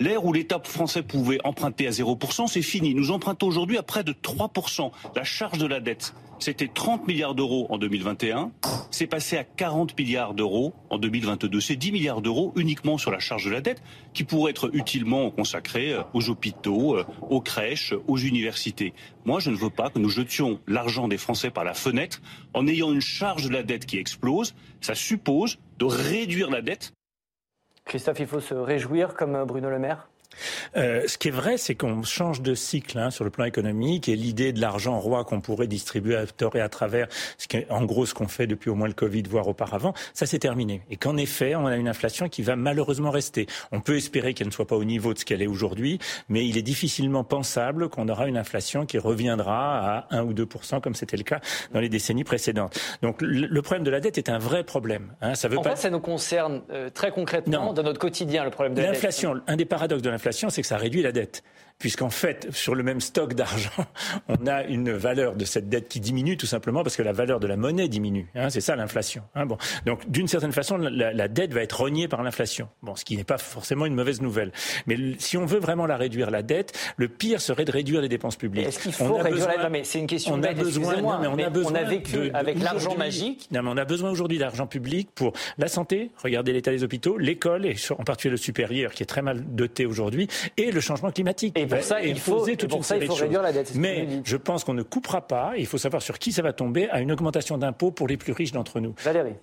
L'ère où l'État français pouvait emprunter à 0%, c'est fini. Nous empruntons aujourd'hui à près de 3%. La charge de la dette, c'était 30 milliards d'euros en 2021. C'est passé à 40 milliards d'euros en 2022. C'est 10 milliards d'euros uniquement sur la charge de la dette qui pourraient être utilement consacrés euh, aux hôpitaux, euh, aux crèches, aux universités. Moi, je ne veux pas que nous jetions l'argent des Français par la fenêtre en ayant une charge de la dette qui explose. Ça suppose de réduire la dette Christophe, il faut se réjouir comme Bruno Le Maire? Euh, ce qui est vrai, c'est qu'on change de cycle hein, sur le plan économique et l'idée de l'argent roi qu'on pourrait distribuer à tort et à travers, ce qui est en gros ce qu'on fait depuis au moins le Covid, voire auparavant, ça c'est terminé. Et qu'en effet, on a une inflation qui va malheureusement rester. On peut espérer qu'elle ne soit pas au niveau de ce qu'elle est aujourd'hui, mais il est difficilement pensable qu'on aura une inflation qui reviendra à 1 ou 2 comme c'était le cas dans les décennies précédentes. Donc le problème de la dette est un vrai problème. Hein. Ça veut en pas... fait, ça nous concerne euh, très concrètement dans notre quotidien, le problème de la dette. L'inflation, un des paradoxes de l'inflation, c'est que ça réduit la dette puisqu'en fait, sur le même stock d'argent, on a une valeur de cette dette qui diminue tout simplement parce que la valeur de la monnaie diminue. Hein, c'est ça l'inflation. Hein, bon. Donc, d'une certaine façon, la, dette va être rognée par l'inflation. Bon, ce qui n'est pas forcément une mauvaise nouvelle. Mais si on veut vraiment la réduire, la dette, le pire serait de réduire les dépenses publiques. Est-ce qu'il faut réduire la dette? Mais c'est une question on a besoin, mais on a besoin on a vécu avec l'argent magique. Non, mais on a besoin aujourd'hui d'argent public pour la santé, regardez l'état des hôpitaux, l'école, et en particulier le supérieur, qui est très mal doté aujourd'hui, et le changement climatique. Et pour ça, il faut pour ça, il faut réduire la dette. Mais je pense qu'on ne coupera pas, il faut savoir sur qui ça va tomber, à une augmentation d'impôts pour les plus riches d'entre nous. Valérie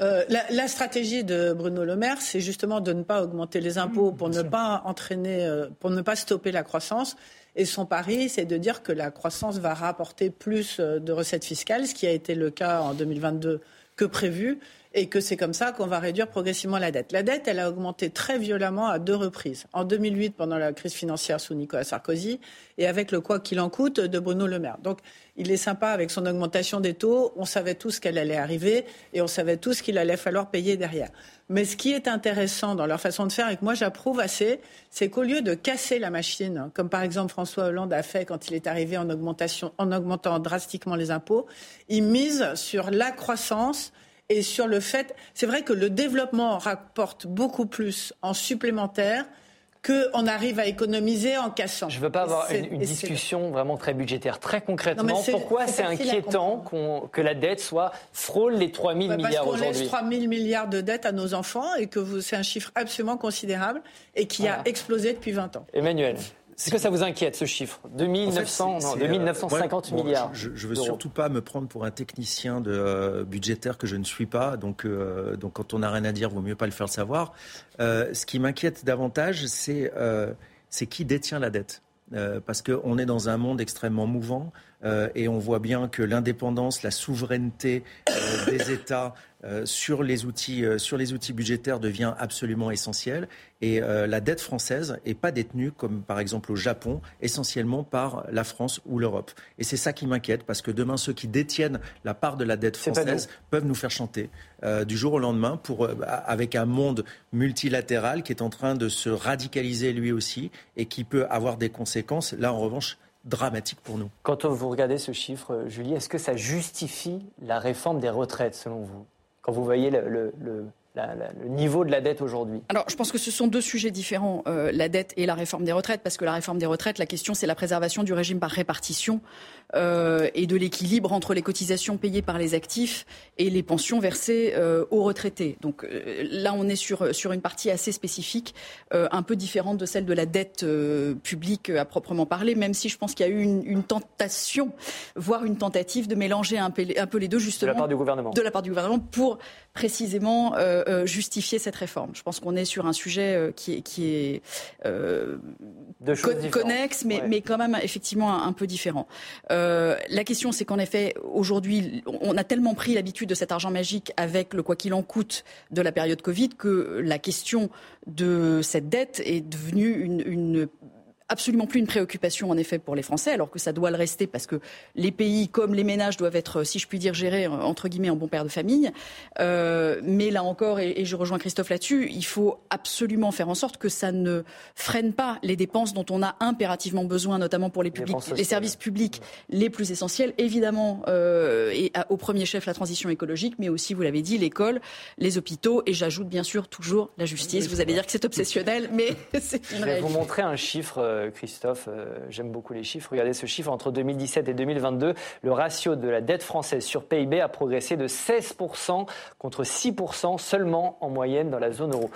euh, la, stratégie de Bruno Le Maire, c'est justement de ne pas augmenter les impôts mmh, pour ne pas entraîner, euh, pour ne pas stopper la croissance. Et son pari, c'est de dire que la croissance va rapporter plus euh, de recettes fiscales, ce qui a été le cas en 2022 que prévu et que c'est comme ça qu'on va réduire progressivement la dette. La dette, elle a augmenté très violemment à deux reprises. En 2008, pendant la crise financière sous Nicolas Sarkozy, et avec le quoi qu'il en coûte de Bruno Le Maire. Donc, il est sympa avec son augmentation des taux. On savait tous qu'elle allait arriver et on savait tous qu'il allait falloir payer derrière. Mais ce qui est intéressant dans leur façon de faire et que moi j'approuve assez, c'est qu'au lieu de casser la machine, comme par exemple François Hollande a fait quand il est arrivé en, augmentation, en augmentant drastiquement les impôts, ils misent sur la croissance et sur le fait, c'est vrai que le développement rapporte beaucoup plus en supplémentaire qu'on arrive à économiser en cassant. Je ne veux pas avoir une, discussion vraiment très budgétaire. Très concrètement, pourquoi c'est inquiétant que la dette soit frôle les 3 000 milliards aujourd'hui Parce qu'on laisse 3 000 milliards de dettes à nos enfants et que c'est un chiffre absolument considérable et qui a explosé depuis 20 ans. Emmanuel est-ce que ça vous inquiète ce chiffre? 2900, 2950 euh, milliards. je, ne veux surtout pas me prendre pour un technicien de, euh, budgétaire que je ne suis pas. Donc, euh, donc quand on n'a rien à dire, vaut mieux pas le faire savoir. ce qui m'inquiète davantage, c'est c'est qui détient la dette. parce qu'on est dans un monde extrêmement mouvant et on voit bien que l'indépendance, la souveraineté des États euh, sur, les outils, euh, sur les outils budgétaires devient absolument essentiel. Et euh, la dette française n'est pas détenue, comme par exemple au Japon, essentiellement par la France ou l'Europe. Et c'est ça qui m'inquiète, parce que demain, ceux qui détiennent la part de la dette française peuvent nous faire chanter du jour au lendemain, pour, avec un monde multilatéral qui est en train de se radicaliser lui aussi et qui peut avoir des conséquences, là en revanche, dramatiques pour nous. Quand vous regardez ce chiffre, Julie, est-ce que ça justifie la réforme des retraites, selon vous? Quand vous voyez le, niveau de la dette aujourd'hui? Alors, je pense que ce sont deux sujets différents, euh, la dette et la réforme des retraites, parce que la réforme des retraites, la question, c'est la préservation du régime par répartition euh, et de l'équilibre entre les cotisations payées par les actifs et les pensions versées euh, aux retraités. Donc là, on est sur, sur une partie assez spécifique, un peu différente de celle de la dette publique à proprement parler, même si je pense qu'il y a eu une, une, tentation, voire une tentative de mélanger un peu, un peu les deux, justement. De la part du gouvernement. De la part du gouvernement, pour précisément euh, euh, justifier cette réforme. Je pense qu'on est sur un sujet euh, qui est, qui est connexe, mais, mais quand même effectivement un, peu différent. la question, c'est qu'en effet, aujourd'hui, on a tellement pris l'habitude de cet argent magique avec le quoi qu'il en coûte de la période Covid que la question de cette dette est devenue une, une absolument plus une préoccupation en effet pour les Français, alors que ça doit le rester parce que les pays comme les ménages doivent être, si je puis dire, gérés entre guillemets en bon père de famille. Euh, mais là encore, et, je rejoins Christophe là-dessus, il faut absolument faire en sorte que ça ne freine pas les dépenses dont on a impérativement besoin, notamment pour les, publics, les services publics les plus essentiels, évidemment, euh, et au premier chef la transition écologique, mais aussi, vous l'avez dit, l'école, les hôpitaux, et j'ajoute bien sûr toujours la justice. Vous allez dire que c'est obsessionnel, mais c'est une Je vais vous montrer un chiffre euh, Christophe. Euh, j'aime beaucoup les chiffres. Regardez ce chiffre. Entre 2017 et 2022, le ratio de la dette française sur PIB a progressé de 16% contre 6% seulement en moyenne dans la zone euro.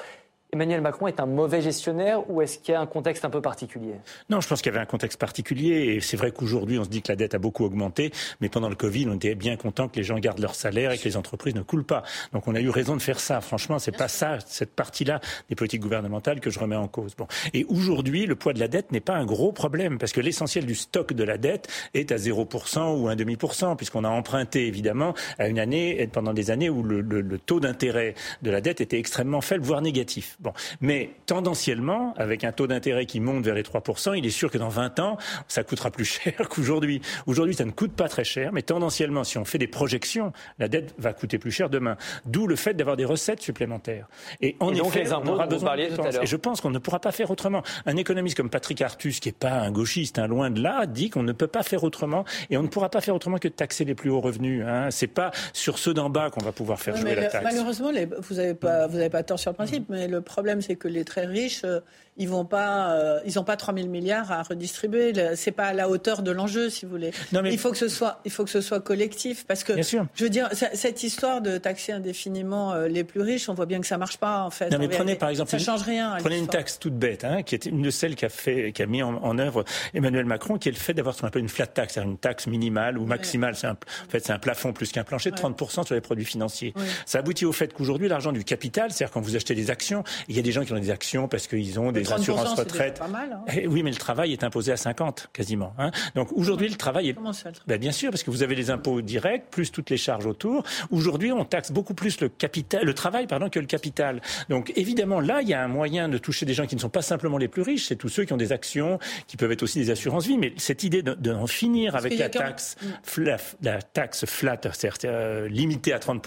Emmanuel Macron est un mauvais gestionnaire ou est-ce qu'il y a un contexte un peu particulier? Non, je pense qu'il y avait un contexte particulier et c'est vrai qu'aujourd'hui on se dit que la dette a beaucoup augmenté, mais pendant le Covid on était bien content que les gens gardent leur salaire et que les entreprises ne coulent pas. Donc on a eu raison de faire ça. Franchement, c'est pas ça, cette partie-là des politiques gouvernementales que je remets en cause. Bon. Et aujourd'hui, le poids de la dette n'est pas un gros problème parce que l'essentiel du stock de la dette est à 0% ou un demi cent puisqu'on a emprunté évidemment à une année pendant des années où le taux d'intérêt de la dette était extrêmement faible, voire négatif. Bon. Mais tendanciellement, avec un taux d'intérêt qui monte vers les 3%, il est sûr que dans 20 ans, ça coûtera plus cher qu'aujourd'hui. Aujourd'hui, ça ne coûte pas très cher, mais tendanciellement, si on fait des projections, la dette va coûter plus cher demain. D'où le fait d'avoir des recettes supplémentaires. Et en effet, on aura besoin de tout Et je pense qu'on ne pourra pas faire autrement. Un économiste comme Patrick Artus, qui n'est pas un gauchiste, hein, loin de là, dit qu'on ne peut pas faire autrement et on ne pourra pas faire autrement que de taxer les plus hauts revenus. Hein. C'est pas sur ceux d'en bas qu'on va pouvoir faire jouer la taxe. Malheureusement, vous n'avez pas, vous pas tort sur le principe, mais le problème, c'est que les très riches, euh, ils vont pas, euh, ils n'ont pas 3 000 milliards à redistribuer. C'est pas à la hauteur de l'enjeu, si vous voulez. Non, mais... Il faut que ce soit, il faut que ce soit collectif, parce que bien sûr. je veux dire, cette histoire de taxer indéfiniment euh, les plus riches, on voit bien que ça marche pas en fait. Non, mais prenez par exemple, ça change rien. Prenez une taxe toute bête, hein, qui est une de celles qu'a fait, qui a mis en, œuvre Emmanuel Macron, qui est le fait d'avoir ce qu'on appelle une flat tax, c'est-à-dire une taxe minimale ou maximale. C'est en fait, c'est un plafond plus qu'un plancher de 30% sur les produits financiers. Ça aboutit au fait qu'aujourd'hui, l'argent du capital, c'est-à-dire quand vous achetez des actions, il y a des gens qui ont des actions parce qu'ils ont des assurances retraite Hein. Eh oui, mais le travail est imposé à 50 quasiment. Hein. Donc aujourd'hui, le travail est. Comment ça, ben, Bien sûr, parce que vous avez les impôts directs plus toutes les charges autour. Aujourd'hui, on taxe beaucoup plus le capital, le travail, pardon, que le capital. Donc évidemment, là, il y a un moyen de toucher des gens qui ne sont pas simplement les plus riches, c'est tous ceux qui ont des actions, qui peuvent être aussi des assurances vie. Mais cette idée d'en finir avec la taxe, flat, la taxe flat, c'est-à-dire euh, limitée à 30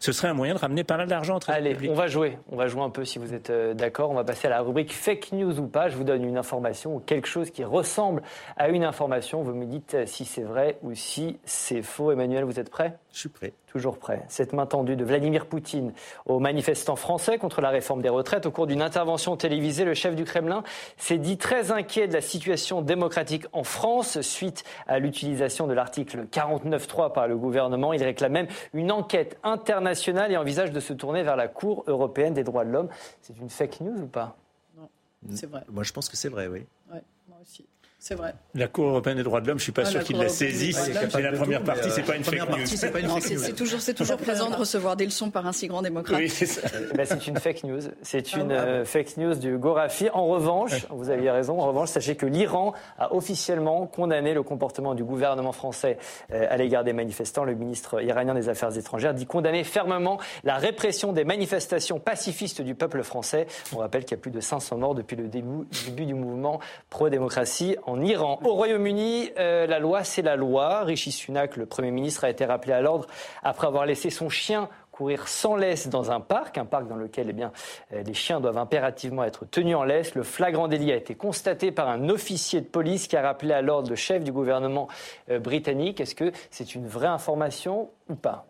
ce serait un moyen de ramener pas mal d'argent. Allez, on va jouer. On va jouer un peu si vous êtes euh, d'accord. On va passer à la rubrique fake news ou pas je vous donne une information ou quelque chose qui ressemble à une information. Vous me dites si c'est vrai ou si c'est faux. Emmanuel, vous êtes prêt? Je suis prêt. Toujours prêt. Cette main tendue de Vladimir Poutine aux manifestants français contre la réforme des retraites. Au cours d'une intervention télévisée, le chef du Kremlin s'est dit très inquiet de la situation démocratique en France suite à l'utilisation de l'article 49.3 par le gouvernement. Il réclame même une enquête internationale et envisage de se tourner vers la Cour européenne des droits de l'homme. C'est une fake news ou pas? C'est vrai. Moi, je pense que c'est vrai, oui. Ouais, moi aussi. C'est vrai. La Cour européenne des droits de l'homme, je suis pas ah, sûr qu'il la saisisse. C'est la première partie, c'est pas une fake news. C'est toujours, c'est toujours plaisant de recevoir des leçons par un si grand démocrate. Oui, c'est eh ben, une fake news. C'est une ah, euh, fake news du Gorafi. En revanche, vous aviez raison. En revanche, sachez que l'Iran a officiellement condamné le comportement du gouvernement français euh, à l'égard des manifestants. Le ministre iranien des Affaires étrangères dit condamner fermement la répression des manifestations pacifistes du peuple français. On rappelle qu'il y a plus de 500 morts depuis le début, début du mouvement pro-démocratie Au Royaume-Uni, euh, la loi, c'est la loi. Rishi Sunak, le Premier ministre, a été rappelé à l'ordre après avoir laissé son chien courir sans laisse dans un parc, un parc dans lequel eh euh, les chiens doivent impérativement être tenus en laisse. Le flagrant délit a été constaté par un officier de police qui a rappelé à l'ordre le chef du gouvernement euh, britannique. Est-ce que c'est une vraie information ou pas?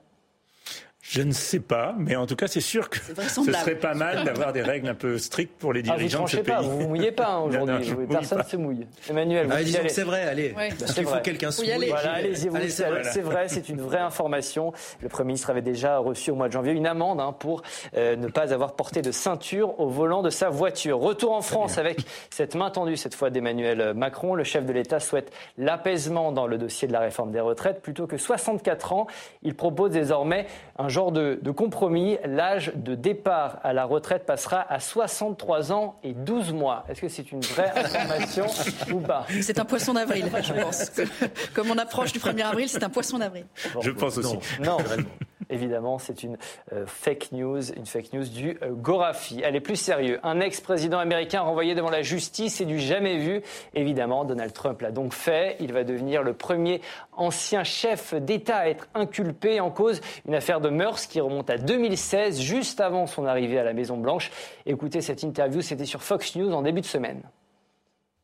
Je ne sais pas, mais en tout cas, c'est sûr que ce serait pas mal d'avoir des règles un peu strictes pour les dirigeants ah, vous de ce pas, pays. Vous ne mouillez pas hein, aujourd'hui. Personne ne se mouille. Emmanuel, ah, disons que c'est vrai, allez. Parce qu'il faut que quelqu'un se mouille. Voilà, allez-y, allez, c'est vrai, c'est une vraie information. Le Premier ministre avait déjà reçu au mois de janvier une amende hein, pour euh, ne pas avoir porté de ceinture au volant de sa voiture. Retour en France avec cette main tendue, cette fois d'Emmanuel Macron. Le chef de l'État souhaite l'apaisement dans le dossier de la réforme des retraites. Plutôt que 64 ans, il propose désormais un genre de, de compromis compromis, l'âge de départ à la retraite passera à 63 ans et 12 mois. Est-ce que c'est une vraie information ou pas C'est un poisson d'avril, je pense. Comme on approche du 1er avril, c'est un poisson d'avril. je pense aussi. non. Évidemment, c'est une euh, fake news, une fake news du euh, Gorafi. Elle est plus sérieux. Un ex-président américain renvoyé devant la justice et du jamais vu. Évidemment, Donald Trump l'a donc fait. Il va devenir le premier ancien chef d'État à être inculpé en cause une affaire de mœurs qui remonte à 2016, juste avant son arrivée à la Maison Blanche. Écoutez cette interview, c'était sur Fox News en début de semaine.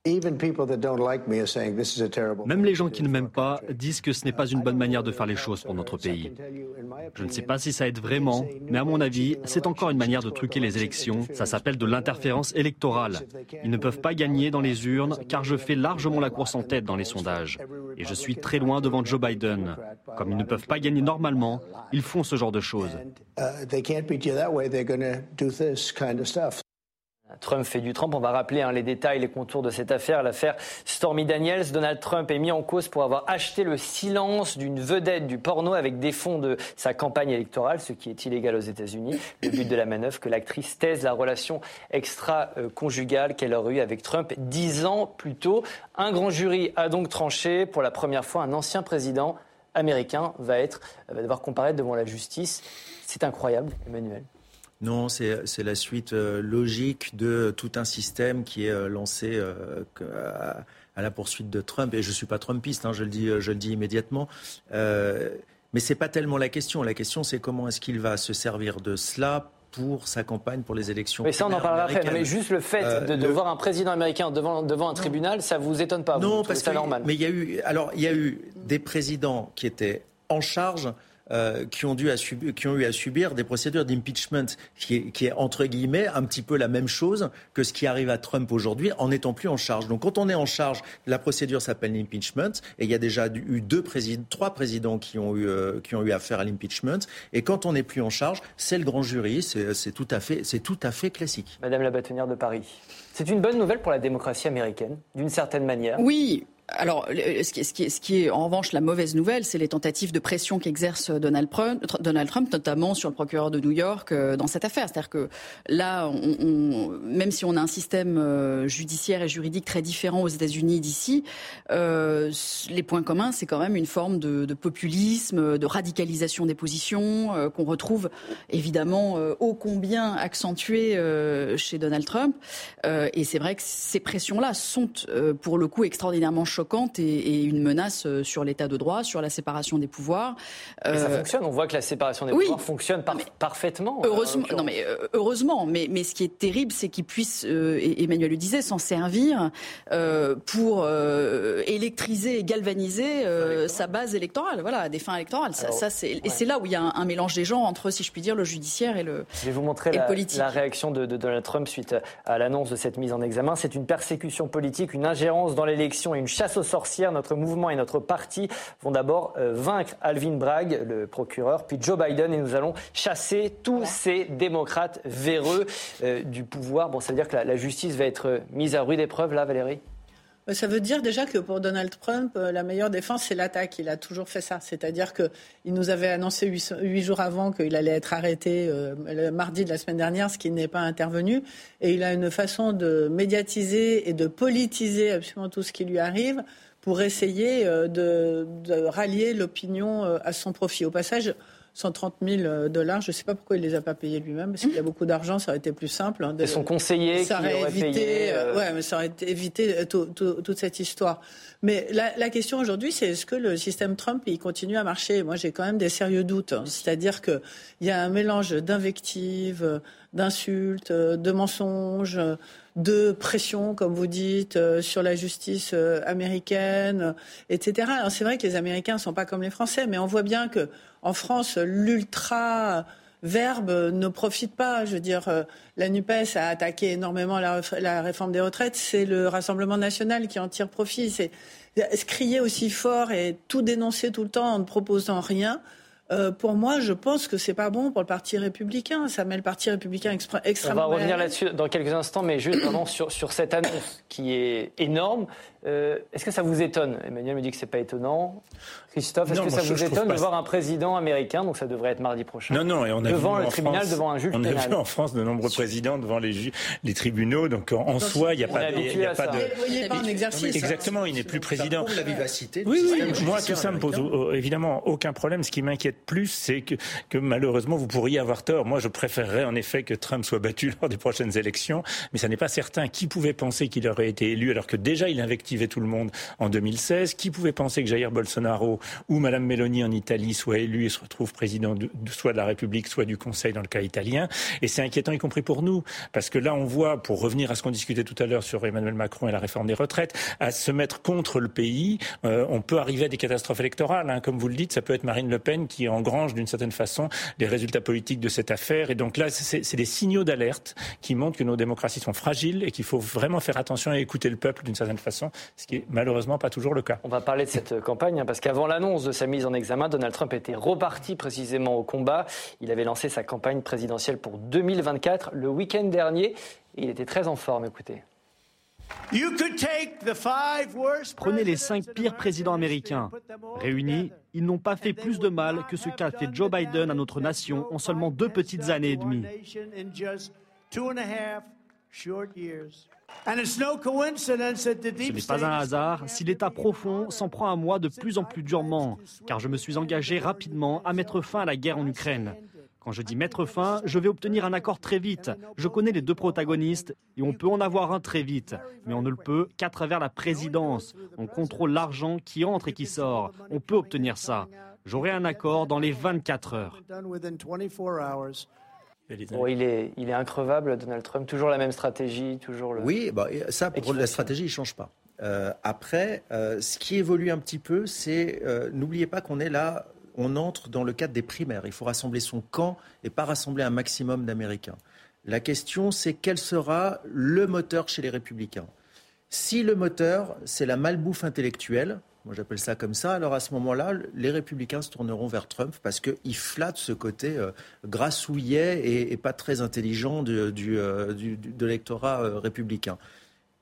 Même les gens qui ne m'aiment pas disent que ce n'est pas une bonne manière de faire les choses pour notre pays. Je ne sais pas si ça aide vraiment, mais à mon avis, c'est encore une manière de truquer les élections. Ça s'appelle de l'interférence électorale. Ils ne peuvent pas gagner dans les urnes car je fais largement la course en tête dans les sondages. Et je suis très loin devant Joe Biden. Comme ils ne peuvent pas gagner normalement, ils font ce genre de choses. Trump fait du Trump. On va rappeler hein, les détails, les contours de cette affaire, l'affaire Stormy Daniels. Donald Trump est mis en cause pour avoir acheté le silence d'une vedette du porno avec des fonds de sa campagne électorale, ce qui est illégal aux États-Unis. Le but de la manœuvre, que l'actrice taise la relation extra-conjugale qu'elle aurait eue avec Trump dix ans plus tôt. Un grand jury a donc tranché. Pour la première fois, un ancien président américain va, être, va devoir comparaître devant la justice. C'est incroyable, Emmanuel. Non, c'est la suite euh, logique de tout un système qui est euh, lancé euh, à, la poursuite de Trump. Et je ne suis pas Trumpiste, hein, je, le dis, je le dis immédiatement. mais ce n'est pas tellement la question. La question, c'est comment est-ce qu'il va se servir de cela pour sa campagne pour les élections. Mais ça, on en parlera après. mais juste le fait de, voir un président américain devant, devant un tribunal, ça vous étonne pas Non, parce que normal. Mais il y a eu, alors il y a eu des présidents qui étaient en charge euh, qui, ont dû à subir, qui ont eu à subir des procédures d'impeachment, qui est, qui est entre guillemets un petit peu la même chose que ce qui arrive à Trump aujourd'hui en n'étant plus en charge. Donc quand on est en charge, la procédure s'appelle l'impeachment, et il y a déjà eu deux présidents, trois présidents qui ont eu, euh, qui ont eu affaire à l'impeachment. Et quand on n'est plus en charge, c'est le grand jury, c'est tout, à fait, tout à fait classique. Madame la bâtonnière de Paris. C'est une bonne nouvelle pour la démocratie américaine, d'une certaine manière. Oui, alors, ce qui, est, en revanche la mauvaise nouvelle, c'est les tentatives de pression qu'exerce Donald Trump, notamment sur le procureur de New York euh, dans cette affaire. C'est-à-dire que là, même si on a un système euh, judiciaire et juridique très différent aux États-Unis d'ici, euh, les points communs, c'est quand même une forme de, populisme, de radicalisation des positions qu'on retrouve évidemment ô combien accentuées chez Donald Trump. et c'est vrai que ces pressions-là sont pour le coup extraordinairement choquante et, une menace euh, sur l'état de droit, sur la séparation des pouvoirs. Mais ça euh, fonctionne, on voit que la séparation des pouvoirs fonctionne parfaitement. Euh, heureusement, non mais heureusement, mais, mais ce qui est terrible, c'est qu'il puisse, et Emmanuel le disait, s'en servir pour électriser et galvaniser sa base électorale, voilà, à des fins électorales. Ça, c'est, Et c'est là où il y a un, mélange des genres entre, si je puis dire, le judiciaire et le, je vais vous montrer la, la, réaction de, de, Donald Trump suite à l'annonce de cette mise en examen. C'est une persécution politique, une ingérence dans l'élection et une chasse aux sorcières. Notre mouvement et notre parti vont d'abord euh, vaincre Alvin Bragg, le procureur, puis Joe Biden, et nous allons chasser tous ces démocrates véreux euh, du pouvoir. Bon, ça veut dire que la, justice va être mise à rude épreuve, là, Valérie? euh, ça veut dire déjà que pour Donald Trump, la meilleure défense, c'est l'attaque. Il a toujours fait ça. C'est-à-dire qu'il nous avait annoncé huit, jours avant qu'il allait être arrêté le mardi de la semaine dernière, ce qui n'est pas intervenu. Et il a une façon de médiatiser et de politiser absolument tout ce qui lui arrive pour essayer euh, de, rallier l'opinion euh, à son profit. Au passage, 130 000 dollars. Je ne sais pas pourquoi il ne les a pas payés lui-même, parce qu'il y a beaucoup d'argent, ça aurait été plus simple. Hein, son conseiller qui aurait, évité, payé. Euh, ouais, mais ça aurait évité toute cette histoire. Mais la, question aujourd'hui, c'est est-ce que le système Trump il continue à marcher? Moi, j'ai quand même des sérieux doutes. Hein. C'est-à-dire qu'il y a un mélange d'invectives, d'insultes, de mensonges de pression, comme vous dites, euh, sur la justice euh, américaine, etc. c'est vrai que les Américains ne sont pas comme les Français, mais on voit bien que en France, l'ultra verbe ne profite pas. Je veux dire, euh, la NUPES a attaqué énormément la, la réforme des retraites. C'est le Rassemblement national qui en tire profit. C'est crier aussi fort et tout dénoncer tout le temps en ne proposant rien. Euh, pour moi, je pense que c'est pas bon pour le Parti républicain. Ça met le Parti républicain extrêmement. On va revenir là-dessus dans quelques instants, mais juste vraiment sur, sur cette annonce qui est énorme. Euh, est-ce que ça vous étonne? Emmanuel me dit que c'est pas étonnant. Christophe, est-ce que ça vous étonne de voir un président américain, donc ça devrait être mardi prochain, non, non, et on a devant vu le tribunal, devant un juge on pénal On a vu en France de nombreux présidents devant les, les tribunaux, donc en, soi, il n'y a, pas, y a pas de... pas un exercice. Exactement, il n'est plus président. La vivacité oui, oui, moi, tout ça me pose évidemment aucun problème. Ce qui m'inquiète plus, c'est que, que malheureusement, vous pourriez avoir tort. Moi, je préférerais en effet que Trump soit battu lors des prochaines élections, mais ça n'est pas certain. Qui pouvait penser qu'il aurait été élu alors que déjà il tout le monde en 2016. Qui pouvait penser que Jair Bolsonaro ou Madame Meloni en Italie soit élu et se retrouve président de, soit de la République, soit du Conseil dans le cas italien Et c'est inquiétant, y compris pour nous, parce que là, on voit, pour revenir à ce qu'on discutait tout à l'heure sur Emmanuel Macron et la réforme des retraites, à se mettre contre le pays, euh, on peut arriver à des catastrophes électorales. Hein. Comme vous le dites, ça peut être Marine Le Pen qui engrange d'une certaine façon les résultats politiques de cette affaire. Et donc là, c'est des signaux d'alerte qui montrent que nos démocraties sont fragiles et qu'il faut vraiment faire attention et écouter le peuple d'une certaine façon, ce qui est malheureusement pas toujours le cas. On va parler de cette campagne hein, parce qu'avant l'annonce de sa mise en examen, Donald Trump était reparti précisément au combat. Il avait lancé sa campagne présidentielle pour 2024 le week-end dernier et il était très en forme. Écoutez. Prenez les cinq pires présidents américains. Réunis, ils n'ont pas fait plus de mal que ce qu'a fait Joe Biden à notre nation en seulement deux petites années et demie. Ce n'est pas un hasard si l'État profond s'en prend à moi de plus en plus durement, car je me suis engagé rapidement à mettre fin à la guerre en Ukraine. Quand je dis mettre fin, je vais obtenir un accord très vite. Je connais les deux protagonistes et on peut en avoir un très vite. Mais on ne le peut qu'à travers la présidence. On contrôle l'argent qui entre et qui sort. On peut obtenir ça. J'aurai un accord dans les 24 heures il, est, il est increvable, Donald Trump. Toujours la même stratégie, toujours le... Oui, bah, ça, pour la stratégie, il ne change pas. Euh, après, euh, ce qui évolue un petit peu, c'est, euh, n'oubliez pas qu'on est là on entre dans le cadre des primaires. Il faut rassembler son camp et pas rassembler un maximum d'Américains. La question, c'est quel sera le moteur chez les républicains? Si le moteur, c'est la malbouffe intellectuelle, moi j'appelle ça comme ça, alors à ce moment-là, les républicains se tourneront vers Trump parce qu'il flatte ce côté euh, grassouillet et, pas très intelligent du, euh, de l'électorat euh, républicain.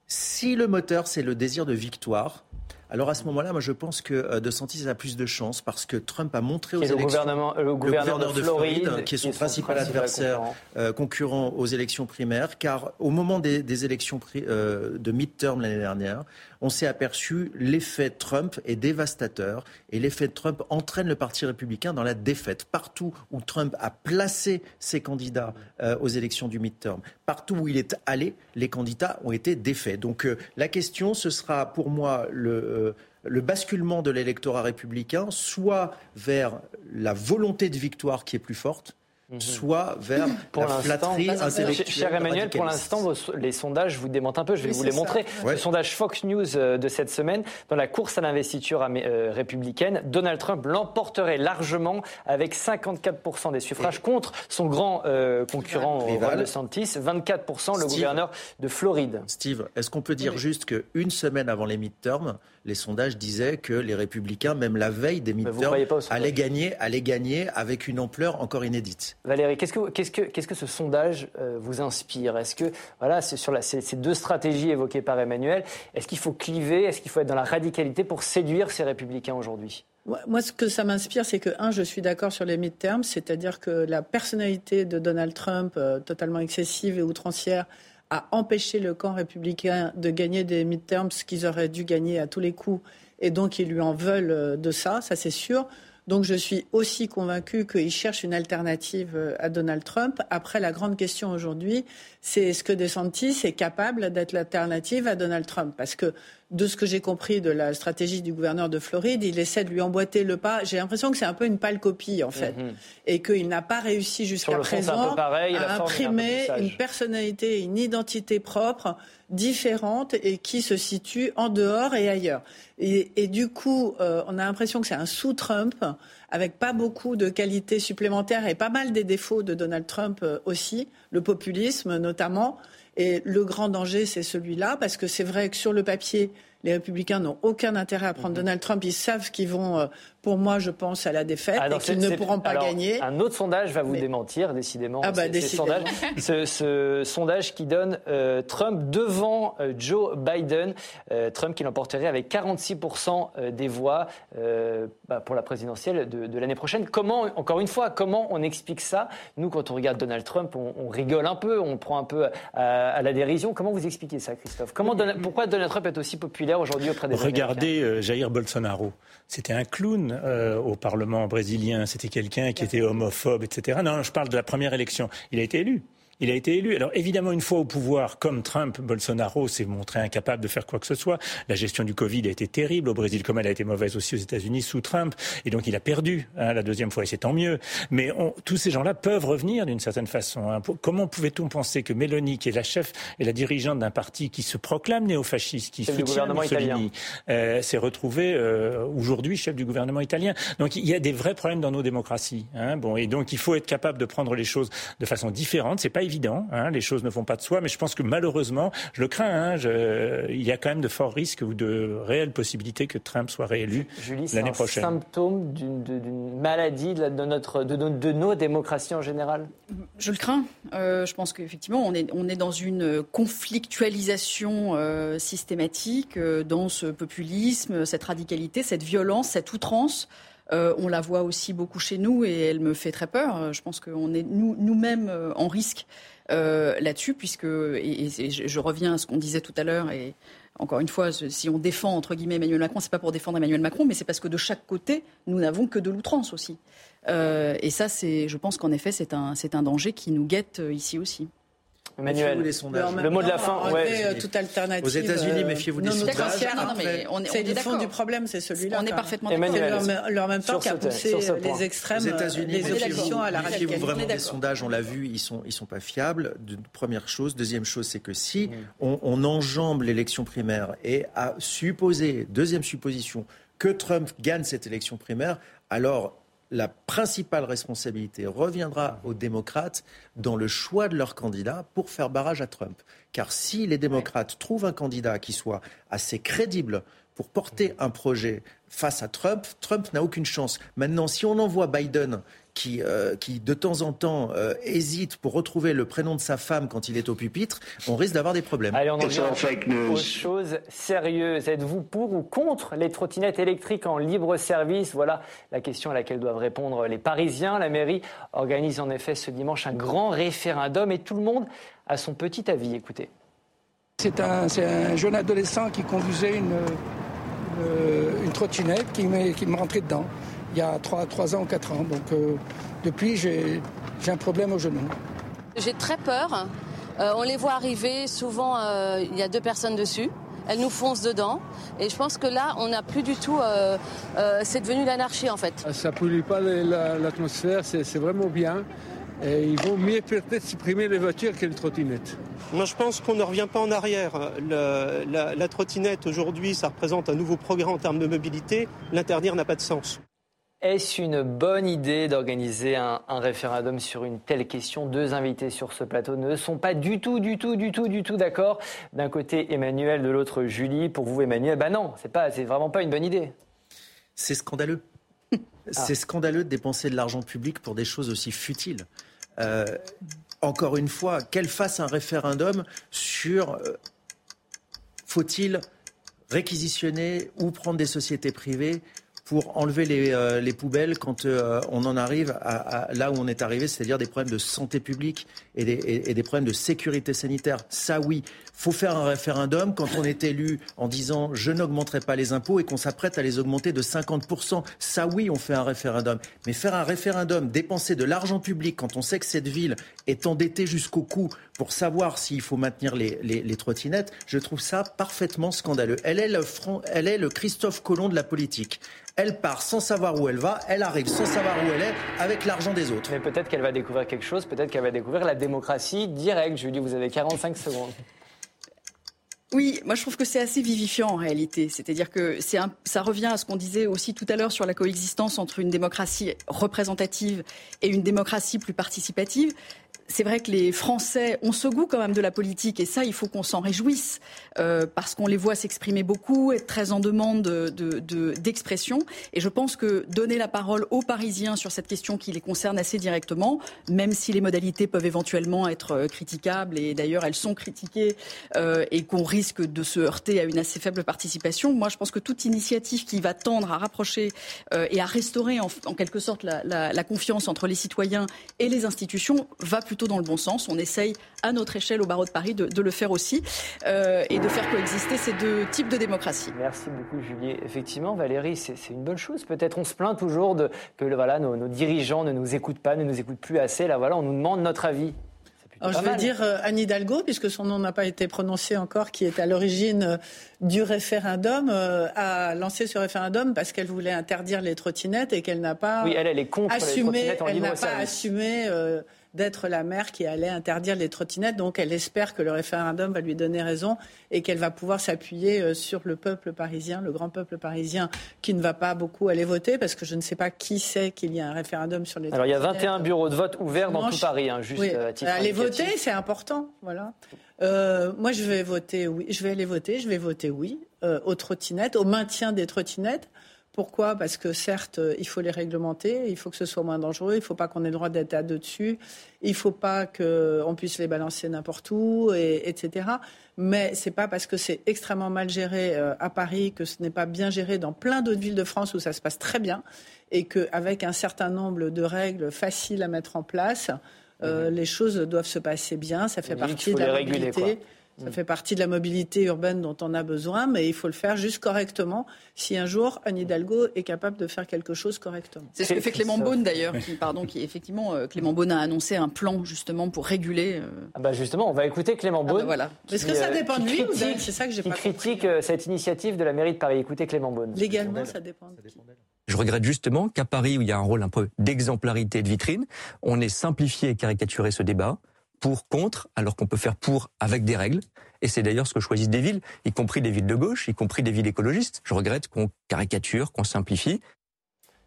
Si le moteur, c'est le désir de victoire, alors à ce moment-là, moi je pense que euh, De Santis a plus de chance parce que Trump a montré aux élections, gouvernement, le, gouverneur de, Floride, qui est son, principal, adversaire euh, concurrent. aux élections primaires, car au moment des, élections euh, de mid-term l'année dernière, on s'est aperçu l'effet Trump est dévastateur et l'effet Trump entraîne le Parti républicain dans la défaite. Partout où Trump a placé ses candidats aux élections du mid-term, partout où il est allé, les candidats ont été défaits. Donc la question, ce sera pour moi le euh, le basculement de l'électorat républicain, soit vers la volonté de victoire qui est plus forte, Mhm. soit vers pour la flatterie intellectuelle. Cher Emmanuel, pour l'instant, les sondages vous démentent un peu. Je vais vous les montrer. Le sondage Fox News euh, de cette semaine, dans la course à l'investiture euh, républicaine, Donald Trump l'emporterait largement avec 54% des suffrages contre son grand euh, concurrent Ron DeSantis, 24% le gouverneur de Floride. Steve, est-ce qu'on peut dire juste qu'une semaine avant les midterms, les sondages disaient que les républicains, même la veille des midterms, allaient gagner, allaient gagner avec une ampleur encore inédite. Valérie, qu'est-ce que, qu'est-ce que, qu'est-ce que ce sondage euh, vous inspire? Est-ce que, voilà, c'est sur la, ces, deux stratégies évoquées par Emmanuel, est-ce qu'il faut cliver, est-ce qu'il faut être dans la radicalité pour séduire ces républicains aujourd'hui? Moi, ce que ça m'inspire, c'est que, un, je suis d'accord sur les mid-terms, c'est-à-dire que la personnalité de Donald Trump, euh, totalement excessive et outrancière, a empêché le camp républicain de gagner des mid-terms qu'ils auraient dû gagner à tous les coups. Et donc, ils lui en veulent euh, de ça, ça c'est sûr. Donc je suis aussi convaincue qu'il cherche une alternative euh, à Donald Trump. Après, la grande question aujourd'hui, c'est est-ce que DeSantis est capable d'être l'alternative à Donald Trump? Parce que de ce que j'ai compris de la stratégie du gouverneur de Floride, il essaie de lui emboîter le pas. J'ai l'impression que c'est un peu une pâle copie, en fait. Mhm. Et qu'il n'a pas réussi jusqu'à présent à imprimer une personnalité, une identité propre, différente et qui se situe en dehors et ailleurs. Et, du coup, euh, on a l'impression que c'est un sous-Trump avec pas beaucoup de qualités supplémentaires et pas mal des défauts de Donald Trump euh, aussi, le populisme notamment. Et le grand danger, c'est celui-là, parce que c'est vrai que sur le papier, les républicains n'ont aucun intérêt à prendre mhm. Donald Trump. Ils savent qu'ils vont, euh, pour moi, je pense, à la défaite ah, et qu'ils ne pourront pas gagner. Un autre sondage va vous démentir, décidément. Ah bah, ce, sondage qui donne euh, Trump devant euh, Joe Biden. Trump qui l'emporterait avec 46% des voix bah, pour la présidentielle de, l'année prochaine. Comment, encore une fois, comment on explique ça? Nous, quand on regarde Donald Trump, on, rigole un peu, on prend un peu à, la dérision. Comment vous expliquez ça, Christophe? Comment, Pourquoi Donald Trump est aussi populaire aujourd'hui auprès des Regardez euh, Jair Bolsonaro. C'était un clown euh, au Parlement brésilien. C'était quelqu'un qui était homophobe, etc. Non, je parle de la première élection. Il a été élu il a été élu. Alors évidemment, une fois au pouvoir, comme Trump, Bolsonaro s'est montré incapable de faire quoi que ce soit. La gestion du Covid a été terrible au Brésil, comme elle a été mauvaise aussi aux États-Unis sous Trump. Et donc il a perdu hein, la deuxième fois, et c'est tant mieux. Mais tous ces gens-là peuvent revenir d'une certaine façon. Hein. Comment pouvait-on penser que Mélanie, qui est la chef et la dirigeante d'un parti qui se proclame néofasciste, qui soutient Mussolini, euh, s'est retrouvée euh, aujourd'hui chef du gouvernement italien? Donc il y a des vrais problèmes dans nos démocraties. Hein. Bon, et donc il faut être capable de prendre les choses de façon différente. C'est pas évident. Hein, les choses ne vont pas de soi, mais je pense que malheureusement, je le crains, hein, il y a quand même de forts risques ou de réelles possibilités que Trump soit réélu l'année prochaine. C'est un symptôme d'une maladie de, notre, de, nos démocraties en général? Je le crains. Euh, je pense qu'effectivement, on est, on est dans une conflictualisation euh, systématique euh, dans ce populisme, cette radicalité, cette violence, cette outrance. On la voit aussi beaucoup chez nous et elle me fait très peur. Je pense qu'on est nous-mêmes en risque euh, là-dessus, puisque, et, je, reviens à ce qu'on disait tout à l'heure, et encore une fois, si on défend entre guillemets Emmanuel Macron, c'est pas pour défendre Emmanuel Macron, mais c'est parce que de chaque côté, nous n'avons que de l'outrance aussi. Euh, et ça, c'est, je pense qu'en effet, c'est un, c'est un danger qui nous guette euh, ici aussi. Emmanuel, le mot de la fin. Ouais. Euh, toute alternative. Aux États-Unis, méfiez-vous des sondages. C'est le fond du problème, c'est celui-là. On est parfaitement d'accord. Leur même temps qui a poussé les extrêmes, les oppositions à la radicalité. Méfiez-vous vraiment des sondages, on l'a vu, ils sont, ils sont pas fiables. Première chose. Deuxième chose, c'est que si mm. on, on enjambe l'élection primaire et à supposer, deuxième supposition, que Trump gagne cette élection primaire, alors la principale responsabilité reviendra aux démocrates dans le choix de leur candidat pour faire barrage à Trump. Car si les démocrates trouvent un candidat qui soit assez crédible pour porter un projet face à Trump, Trump n'a aucune chance. Maintenant, si on envoie Biden qui, euh, qui de temps en temps euh, hésite pour retrouver le prénom de sa femme quand il est au pupitre, on risque d'avoir des problèmes. Allez, on en vient aux choses sérieuses. Êtes-vous pour ou contre les trottinettes électriques en libre service? Voilà la question à laquelle doivent répondre les Parisiens. La mairie organise en effet ce dimanche un grand référendum et tout le monde a son petit avis. Écoutez. C'est un, un, jeune adolescent qui conduisait une, une, une trottinette qui qui me rentrait dedans il y a 3, 3 ans ou 4 ans. Donc euh, depuis, j'ai un problème au genou. J'ai très peur. Euh, on les voit arriver, souvent euh, il y a deux personnes dessus. Elles nous foncent dedans. Et je pense que là, on n'a plus du tout. Euh, euh, c'est devenu l'anarchie en fait. Ça pollue pas l'atmosphère, c'est vraiment bien. Et il vaut mieux peut-être supprimer les voitures que les trottinettes. Moi, je pense qu'on ne revient pas en arrière. Le, la, la trottinette, aujourd'hui, ça représente un nouveau progrès en termes de mobilité. L'interdire n'a pas de sens. Est-ce une bonne idée d'organiser un, un, référendum sur une telle question? Deux invités sur ce plateau ne sont pas du tout, du tout, du tout, du tout d'accord. D'un côté Emmanuel, de l'autre Julie. Pour vous, Emmanuel, bah non, c'est pas, c'est vraiment pas une bonne idée. C'est scandaleux. ah. C'est scandaleux de dépenser de l'argent public pour des choses aussi futiles. Euh, encore une fois, qu'elle fasse un référendum sur euh, faut-il réquisitionner ou prendre des sociétés privées pour enlever les, euh, les poubelles quand euh, on en arrive à, à, là où on est arrivé, c'est-à-dire des problèmes de santé publique et des, et, et des, problèmes de sécurité sanitaire. Ça, oui, faut faire un référendum quand on est élu en disant je n'augmenterai pas les impôts et qu'on s'apprête à les augmenter de 50%. Ça, oui, on fait un référendum. Mais faire un référendum, dépenser de l'argent public quand on sait que cette ville est endettée jusqu'au cou pour savoir s'il faut maintenir les, les, les, trottinettes, je trouve ça parfaitement scandaleux. Elle est le, elle est le Christophe Colomb de la politique. Elle part sans savoir où elle va, elle arrive sans savoir où elle est, avec l'argent des autres. Mais peut-être qu'elle va découvrir quelque chose, peut-être qu'elle va découvrir la démocratie directe. Julie, vous avez 45 secondes. Oui, moi je trouve que c'est assez vivifiant en réalité. C'est-à-dire que c'est un, ça revient à ce qu'on disait aussi tout à l'heure sur la coexistence entre une démocratie représentative et une démocratie plus participative c'est vrai que les Français ont ce goût quand même de la politique et ça, il faut qu'on s'en réjouisse euh, parce qu'on les voit s'exprimer beaucoup, être très en demande d'expression. De, de, et je pense que donner la parole aux Parisiens sur cette question qui les concerne assez directement, même si les modalités peuvent éventuellement être euh, critiquables et d'ailleurs elles sont critiquées euh, et qu'on risque de se heurter à une assez faible participation, moi je pense que toute initiative qui va tendre à rapprocher euh, et à restaurer en, en quelque sorte la, la, la confiance entre les citoyens et les institutions va plutôt dans le bon sens. On essaye à notre échelle au barreau de Paris de, de le faire aussi euh, et de faire coexister ces deux types de démocratie. Merci beaucoup Julie. Effectivement Valérie, c'est une bonne chose. Peut-être on se plaint toujours de, que voilà, nos, nos, dirigeants ne nous écoutent pas, ne nous écoutent plus assez. Là voilà, on nous demande notre avis. Alors, je vais dire euh, Anne Hidalgo, puisque son nom n'a pas été prononcé encore, qui est à l'origine euh, du référendum, euh, a lancé ce référendum parce qu'elle voulait interdire les trottinettes et qu'elle n'a pas oui, elle, elle est contre assumé, les trottinettes en elle n'a pas service. assumé euh, d'être la maire qui allait interdire les trottinettes. Donc elle espère que le référendum va lui donner raison et qu'elle va pouvoir s'appuyer euh, sur le peuple parisien, le grand peuple parisien qui ne va pas beaucoup aller voter parce que je ne sais pas qui sait qu'il y a un référendum sur les Alors il y a 21 bureaux de vote ouverts dans tout Paris, hein, juste oui. à titre Aller voter, c'est important. Voilà. Euh, moi, je vais voter oui. Je vais aller voter. Je vais voter oui euh, aux trottinettes, au maintien des trottinettes. Pourquoi? Parce que certes, il faut les réglementer, il faut que ce soit moins dangereux, il ne faut pas qu'on ait le droit d'être à deux dessus, il ne faut pas qu'on puisse les balancer n'importe où, et, etc. Mais ce n'est pas parce que c'est extrêmement mal géré euh, à Paris que ce n'est pas bien géré dans plein d'autres villes de France où ça se passe très bien, et qu'avec un certain nombre de règles faciles à mettre en place, euh, mmh. les choses doivent se passer bien, ça fait partie de la mobilité. Réguler, ça fait partie de la mobilité urbaine dont on a besoin, mais il faut le faire juste correctement si un jour Anne Hidalgo est capable de faire quelque chose correctement. C'est ce que fait Clément Beaune d'ailleurs, qui, pardon, qui effectivement, euh, Clément Beaune a annoncé un plan justement pour réguler. Euh... Ah bah justement, on va écouter Clément Beaune. Ah bah voilà. Est-ce que ça dépend de lui ou d'elle C'est ça que j'ai qui pas critique compris. euh, cette initiative de la mairie de Paris. Écoutez Clément Beaune. Légalement, ça dépend. De qui. Je regrette justement qu'à Paris, où il y a un rôle un peu d'exemplarité et de vitrine, on ait simplifié et caricaturé ce débat pour, contre, alors qu'on peut faire pour avec des règles. Et c'est d'ailleurs ce que choisissent des villes, y compris des villes de gauche, y compris des villes écologistes. Je regrette qu'on caricature, qu'on simplifie.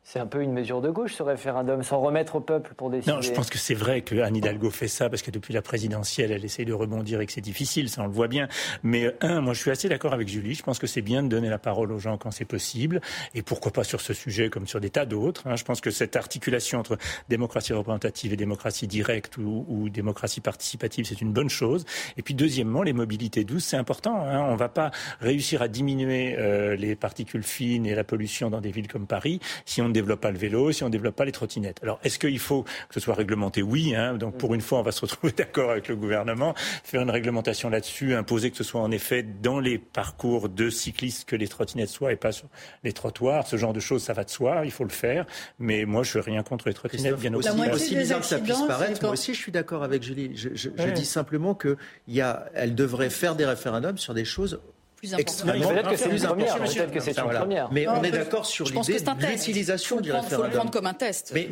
C'est un peu une mesure de gauche, ce référendum, sans remettre au peuple pour décider. Non, je pense que c'est vrai que Anne Hidalgo fait ça parce que depuis la présidentielle, elle essaye de rebondir et que c'est difficile, ça on le voit bien. Mais un, moi je suis assez d'accord avec Julie. Je pense que c'est bien de donner la parole aux gens quand c'est possible et pourquoi pas sur ce sujet comme sur des tas d'autres. Hein. Je pense que cette articulation entre démocratie représentative et démocratie directe ou, ou démocratie participative, c'est une bonne chose. Et puis deuxièmement, les mobilités douces, c'est important. Hein. On va pas réussir à diminuer euh, les particules fines et la pollution dans des villes comme Paris si on développe pas le vélo, si on ne développe pas les trottinettes. Alors, est-ce qu'il faut que ce soit réglementé? Oui. Hein, donc, pour une fois, on va se retrouver d'accord avec le gouvernement, faire une réglementation là-dessus, imposer que ce soit en effet dans les parcours de cyclistes que les trottinettes soient et pas sur les trottoirs. Ce genre de choses, ça va de soi, il faut le faire. Mais moi, je n'ai rien contre les trottinettes, bien aussi. aussi bizarre que ça puisse paraître, moi aussi, je suis d'accord avec Julie. Je, je, je dis simplement qu'elle devrait faire des référendums sur des choses Peut-être que c'est une première. Peut-être que c'est une première. Mais on est d'accord sur l'idée de l'utilisation du référendum. Il faut le prendre comme un test. Mais,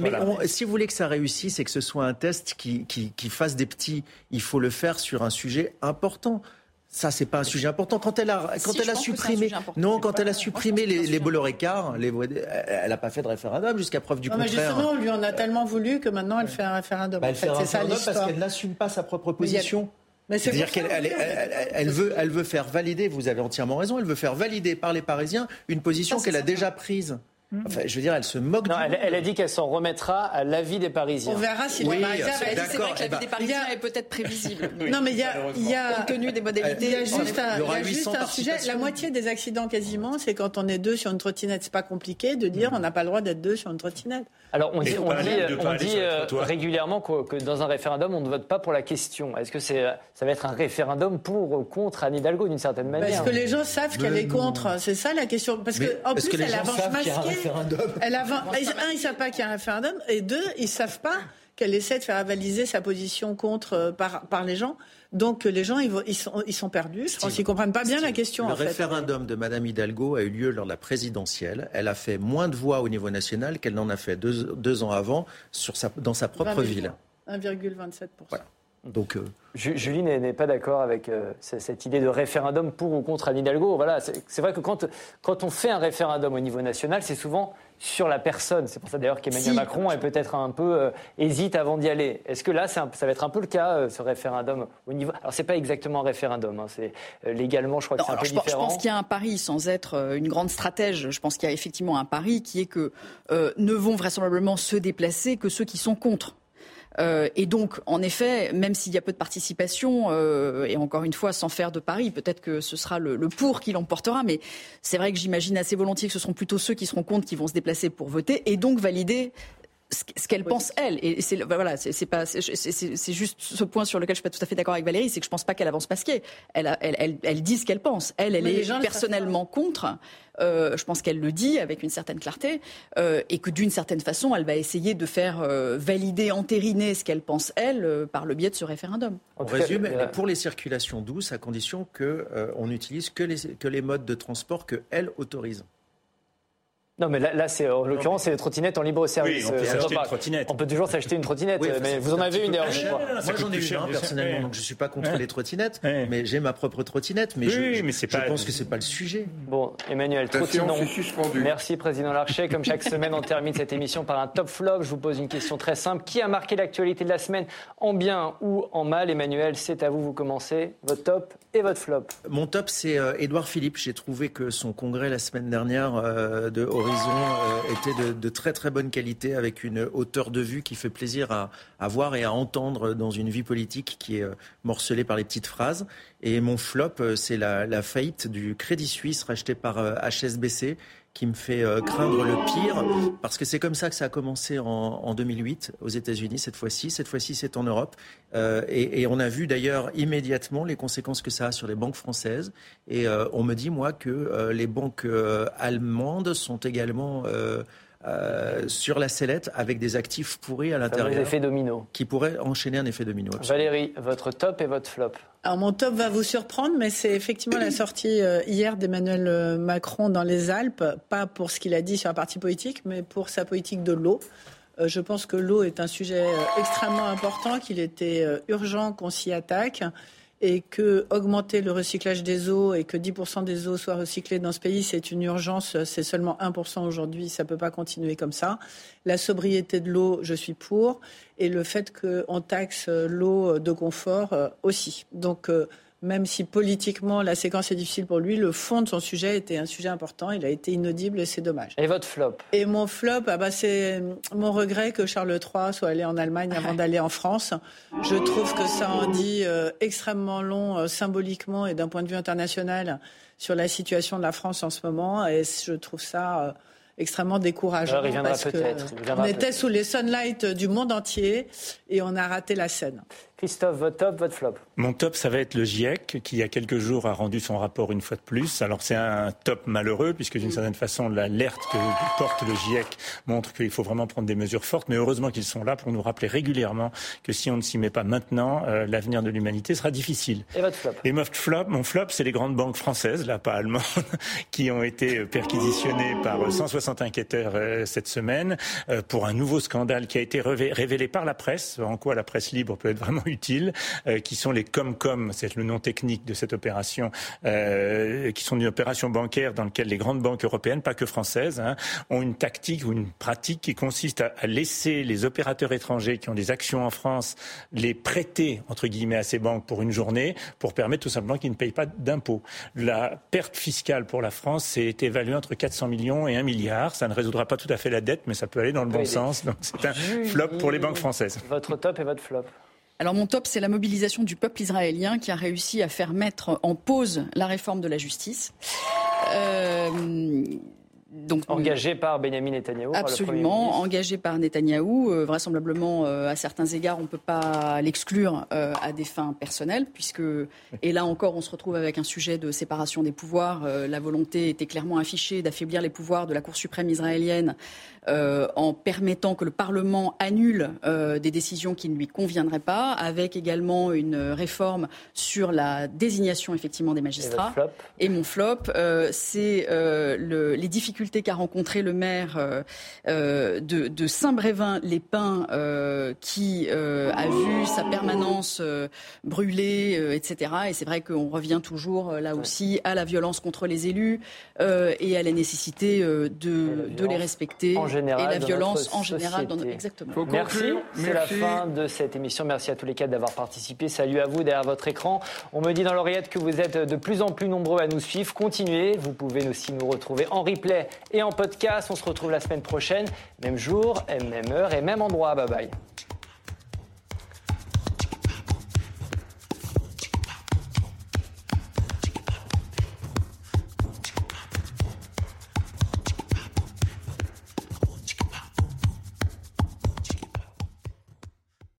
si vous voulez que ça réussisse et que ce soit un test qui, qui, qui fasse des petits, il faut le faire sur un sujet important. Ça, c'est pas un sujet important. Quand elle a, quand elle a supprimé, non, quand elle a supprimé les, les elle n'a pas fait de référendum jusqu'à preuve du non, contraire. Mais justement, on lui en a tellement voulu que maintenant elle fait un référendum. Bah, elle fait, un référendum parce qu'elle n'assume pas sa propre position. C'est-à-dire qu'elle elle, veut, elle veut faire valider, vous avez entièrement raison, elle veut faire valider par les Parisiens une position qu'elle a déjà prise. Mmh. Enfin, je veux dire, elle se moque non, elle, elle, a dit qu'elle s'en remettra à l'avis des Parisiens. On verra si oui, les Parisiens. C'est vrai que l'avis des Parisiens est peut-être prévisible. Non, mais il y a, il y a compte tenu des modalités. Il y a juste un, il y a juste un sujet. La moitié des accidents quasiment, c'est quand on est deux sur une trottinette. C'est pas compliqué de dire mmh. on n'a pas le droit d'être deux sur une trottinette. Alors on dit, on dit, on dit euh, régulièrement que, que, dans un référendum, on ne vote pas pour la question. Est-ce que c'est, ça va être un référendum pour ou contre Anne Hidalgo d'une certaine manière Est-ce que les gens savent qu'elle est contre C'est ça la question. Parce que en plus, elle avance masquée. Elle. Un, ils savent pas qu'il y a un référendum, et deux, ils savent pas qu'elle essaie de faire avaliser sa position contre euh, par, par les gens. Donc les gens, ils, sont, ils sont perdus. Je pense qu'ils comprennent pas bien la question. Le en référendum de Madame Hidalgo a eu lieu lors de la présidentielle. Elle a fait moins de voix au niveau national qu'elle n'en a fait deux, ans avant sur sa, dans sa propre ville. 1,27%. Voilà. Donc, euh... Julie n'est pas d'accord avec euh, cette idée de référendum pour ou contre Anne Hidalgo. Voilà, c'est vrai que quand, quand on fait un référendum au niveau national, c'est souvent sur la personne. C'est pour ça d'ailleurs qu'Emmanuel Macron est peut-être un peu euh, hésite avant d'y aller. Est-ce que là, ça va être un peu le cas, euh, ce référendum au niveau Alors c'est pas exactement un référendum, hein, c'est euh, légalement, je crois que c'est un peu différent. Je pense qu'il y a un pari, sans être une grande stratège. Je pense qu'il y a effectivement un pari qui est que ne vont vraisemblablement se déplacer que ceux qui sont contre. Euh, et donc, en effet, même s'il y a peu de participation, euh, et encore une fois, sans faire de pari, peut-être que ce sera le, le pour qui l'emportera, mais c'est vrai que j'imagine assez volontiers que ce seront plutôt ceux qui seront contre qui vont se déplacer pour voter et donc valider ce qu'elle pense elle. Et c'est voilà c'est pas c'est juste ce point sur lequel je suis pas tout à fait d'accord avec Valérie c'est que je pense pas qu'elle avance masquée elle, elle, elle, elle dit ce qu'elle pense. Elle elle est personnellement contre. Euh, je pense qu'elle le dit avec une certaine clarté euh, et que d'une certaine façon elle va essayer de faire euh, valider entériner ce qu'elle pense elle euh, par le biais de ce référendum. On résume pour les circulations douces à condition que on n'utilise que les que les modes de transport que elle autorise non, mais là, c'est en l'occurrence, c'est les trottinettes en libre service. on peut euh, s'acheter une trottinette. On peut toujours s'acheter une trottinette. mais vous en avez une d'ailleurs. Moi, j'en ai une hein, personnellement, donc je suis pas contre les trottinettes, mais j'ai ma propre trottinette. Mais je, mais je pense que c'est pas le sujet. Bon, Emmanuel, trottinons. Merci, président Larcher. Comme chaque semaine, on termine cette émission par un top flop. Je vous pose une question très simple. Qui a marqué l'actualité de la semaine en bien ou en mal? Emmanuel, c'est à vous. Vous commencez. Votre top et votre flop. Mon top, c'est Edouard euh, Philippe. J'ai trouvé que son congrès la semaine dernière euh, de euh, était de, de, très très bonne qualité avec une hauteur de vue qui fait plaisir à, à voir et à entendre dans une vie politique qui est euh, morcelée par les petites phrases. Et mon flop, euh, c'est la, la, faillite du Crédit Suisse racheté par HSBC qui me fait craindre le pire, parce que c'est comme ça que ça a commencé en, en 2008 aux États-Unis cette fois-ci. Cette fois-ci, c'est en Europe, euh, et, et, on a vu d'ailleurs immédiatement les conséquences que ça a sur les banques françaises. Et euh, on me dit moi que euh, les banques allemandes sont également sur la sellette avec des actifs pourris à l'intérieur. Des effets domino. Qui pourraient enchaîner un effet domino. Valérie, votre top et votre flop alors mon top va vous surprendre, mais c'est effectivement la sortie hier d'Emmanuel Macron dans les Alpes, pas pour ce qu'il a dit sur un parti politique, mais pour sa politique de l'eau. Euh, je pense que l'eau est un sujet euh, extrêmement important, qu'il était euh, urgent qu'on s'y attaque. Et que augmenter le recyclage des eaux et que 10% des eaux soient recyclées dans ce pays, c'est une urgence. C'est seulement 1% aujourd'hui. Ça ne peut pas continuer comme ça. La sobriété de l'eau, je suis pour. Et le fait qu'on taxe l'eau de confort euh, aussi. Donc, euh, même si politiquement la séquence est difficile pour lui, le fond de son sujet était un sujet important. Il a été inaudible et c'est dommage. Et votre flop? Et mon flop, ah bah c'est mon regret que Charles III soit allé en Allemagne avant d'aller en France. Je trouve que ça en dit euh, extrêmement long euh, symboliquement et d'un point de vue international sur la situation de la France en ce moment. Et je trouve ça. Euh, extrêmement décourageant. Alors, il viendra peut-être. On était sous les sunlights du monde entier et on a raté la scène. Christophe, votre top, votre flop Mon top, ça va être le GIEC, qui il y a quelques jours a rendu son rapport une fois de plus. Alors c'est un top malheureux, puisque d'une certaine façon, l'alerte que porte le GIEC montre qu'il faut vraiment prendre des mesures fortes. Mais heureusement qu'ils sont là pour nous rappeler régulièrement que si on ne s'y met pas maintenant, euh, l'avenir de l'humanité sera difficile. Et votre flop Et mon flop, mon flop, c'est les grandes banques françaises, là pas allemandes, qui ont été perquisitionnées par 160 enquêteurs euh, cette semaine euh, pour un nouveau scandale qui a été révélé par la presse, en quoi la presse libre peut être vraiment utiles, euh, qui sont les Comcom, c'est le nom technique de cette opération, euh, qui sont une opération bancaire dans laquelle les grandes banques européennes, pas que françaises, hein, ont une tactique ou une pratique qui consiste à, laisser les opérateurs étrangers qui ont des actions en France les prêter entre guillemets à ces banques pour une journée, pour permettre tout simplement qu'ils ne payent pas d'impôts. La perte fiscale pour la France est évaluée entre 400 millions et 1 milliard. Ça ne résoudra pas tout à fait la dette, mais ça peut aller dans le bon sens. Donc c'est un flop pour les banques françaises. Votre top et votre flop alors mon top, c'est la mobilisation du peuple israélien qui a réussi à faire mettre en pause la réforme de la justice. Euh, donc, engagé par Benjamin Netanyahou Absolument, engagé par Netanyahou. Euh, vraisemblablement, euh, à certains égards, on ne peut pas l'exclure euh, à des fins personnelles, puisque, et là encore, on se retrouve avec un sujet de séparation des pouvoirs. la volonté était clairement affichée d'affaiblir les pouvoirs de la Cour suprême israélienne en permettant que le Parlement annule des décisions qui ne lui conviendraient pas, avec également une réforme sur la désignation effectivement des magistrats. Et, mon flop, c'est les difficultés qu'a rencontré le maire euh, euh, de, Saint-Brévin-les-Pins, euh, qui a vu sa permanence brûler, etc. Et c'est vrai qu'on revient toujours là aussi à la violence contre les élus et à la nécessité de, les respecter et la violence en général. Dans Exactement. Merci. C'est la fin de cette émission. Merci à tous les quatre d'avoir participé. Salut à vous derrière votre écran. On me dit dans l'oreillette que vous êtes de plus en plus nombreux à nous suivre. Continuez. Vous pouvez aussi nous retrouver en replay et en podcast. On se retrouve la semaine prochaine, même jour, même heure et même endroit. Bye bye.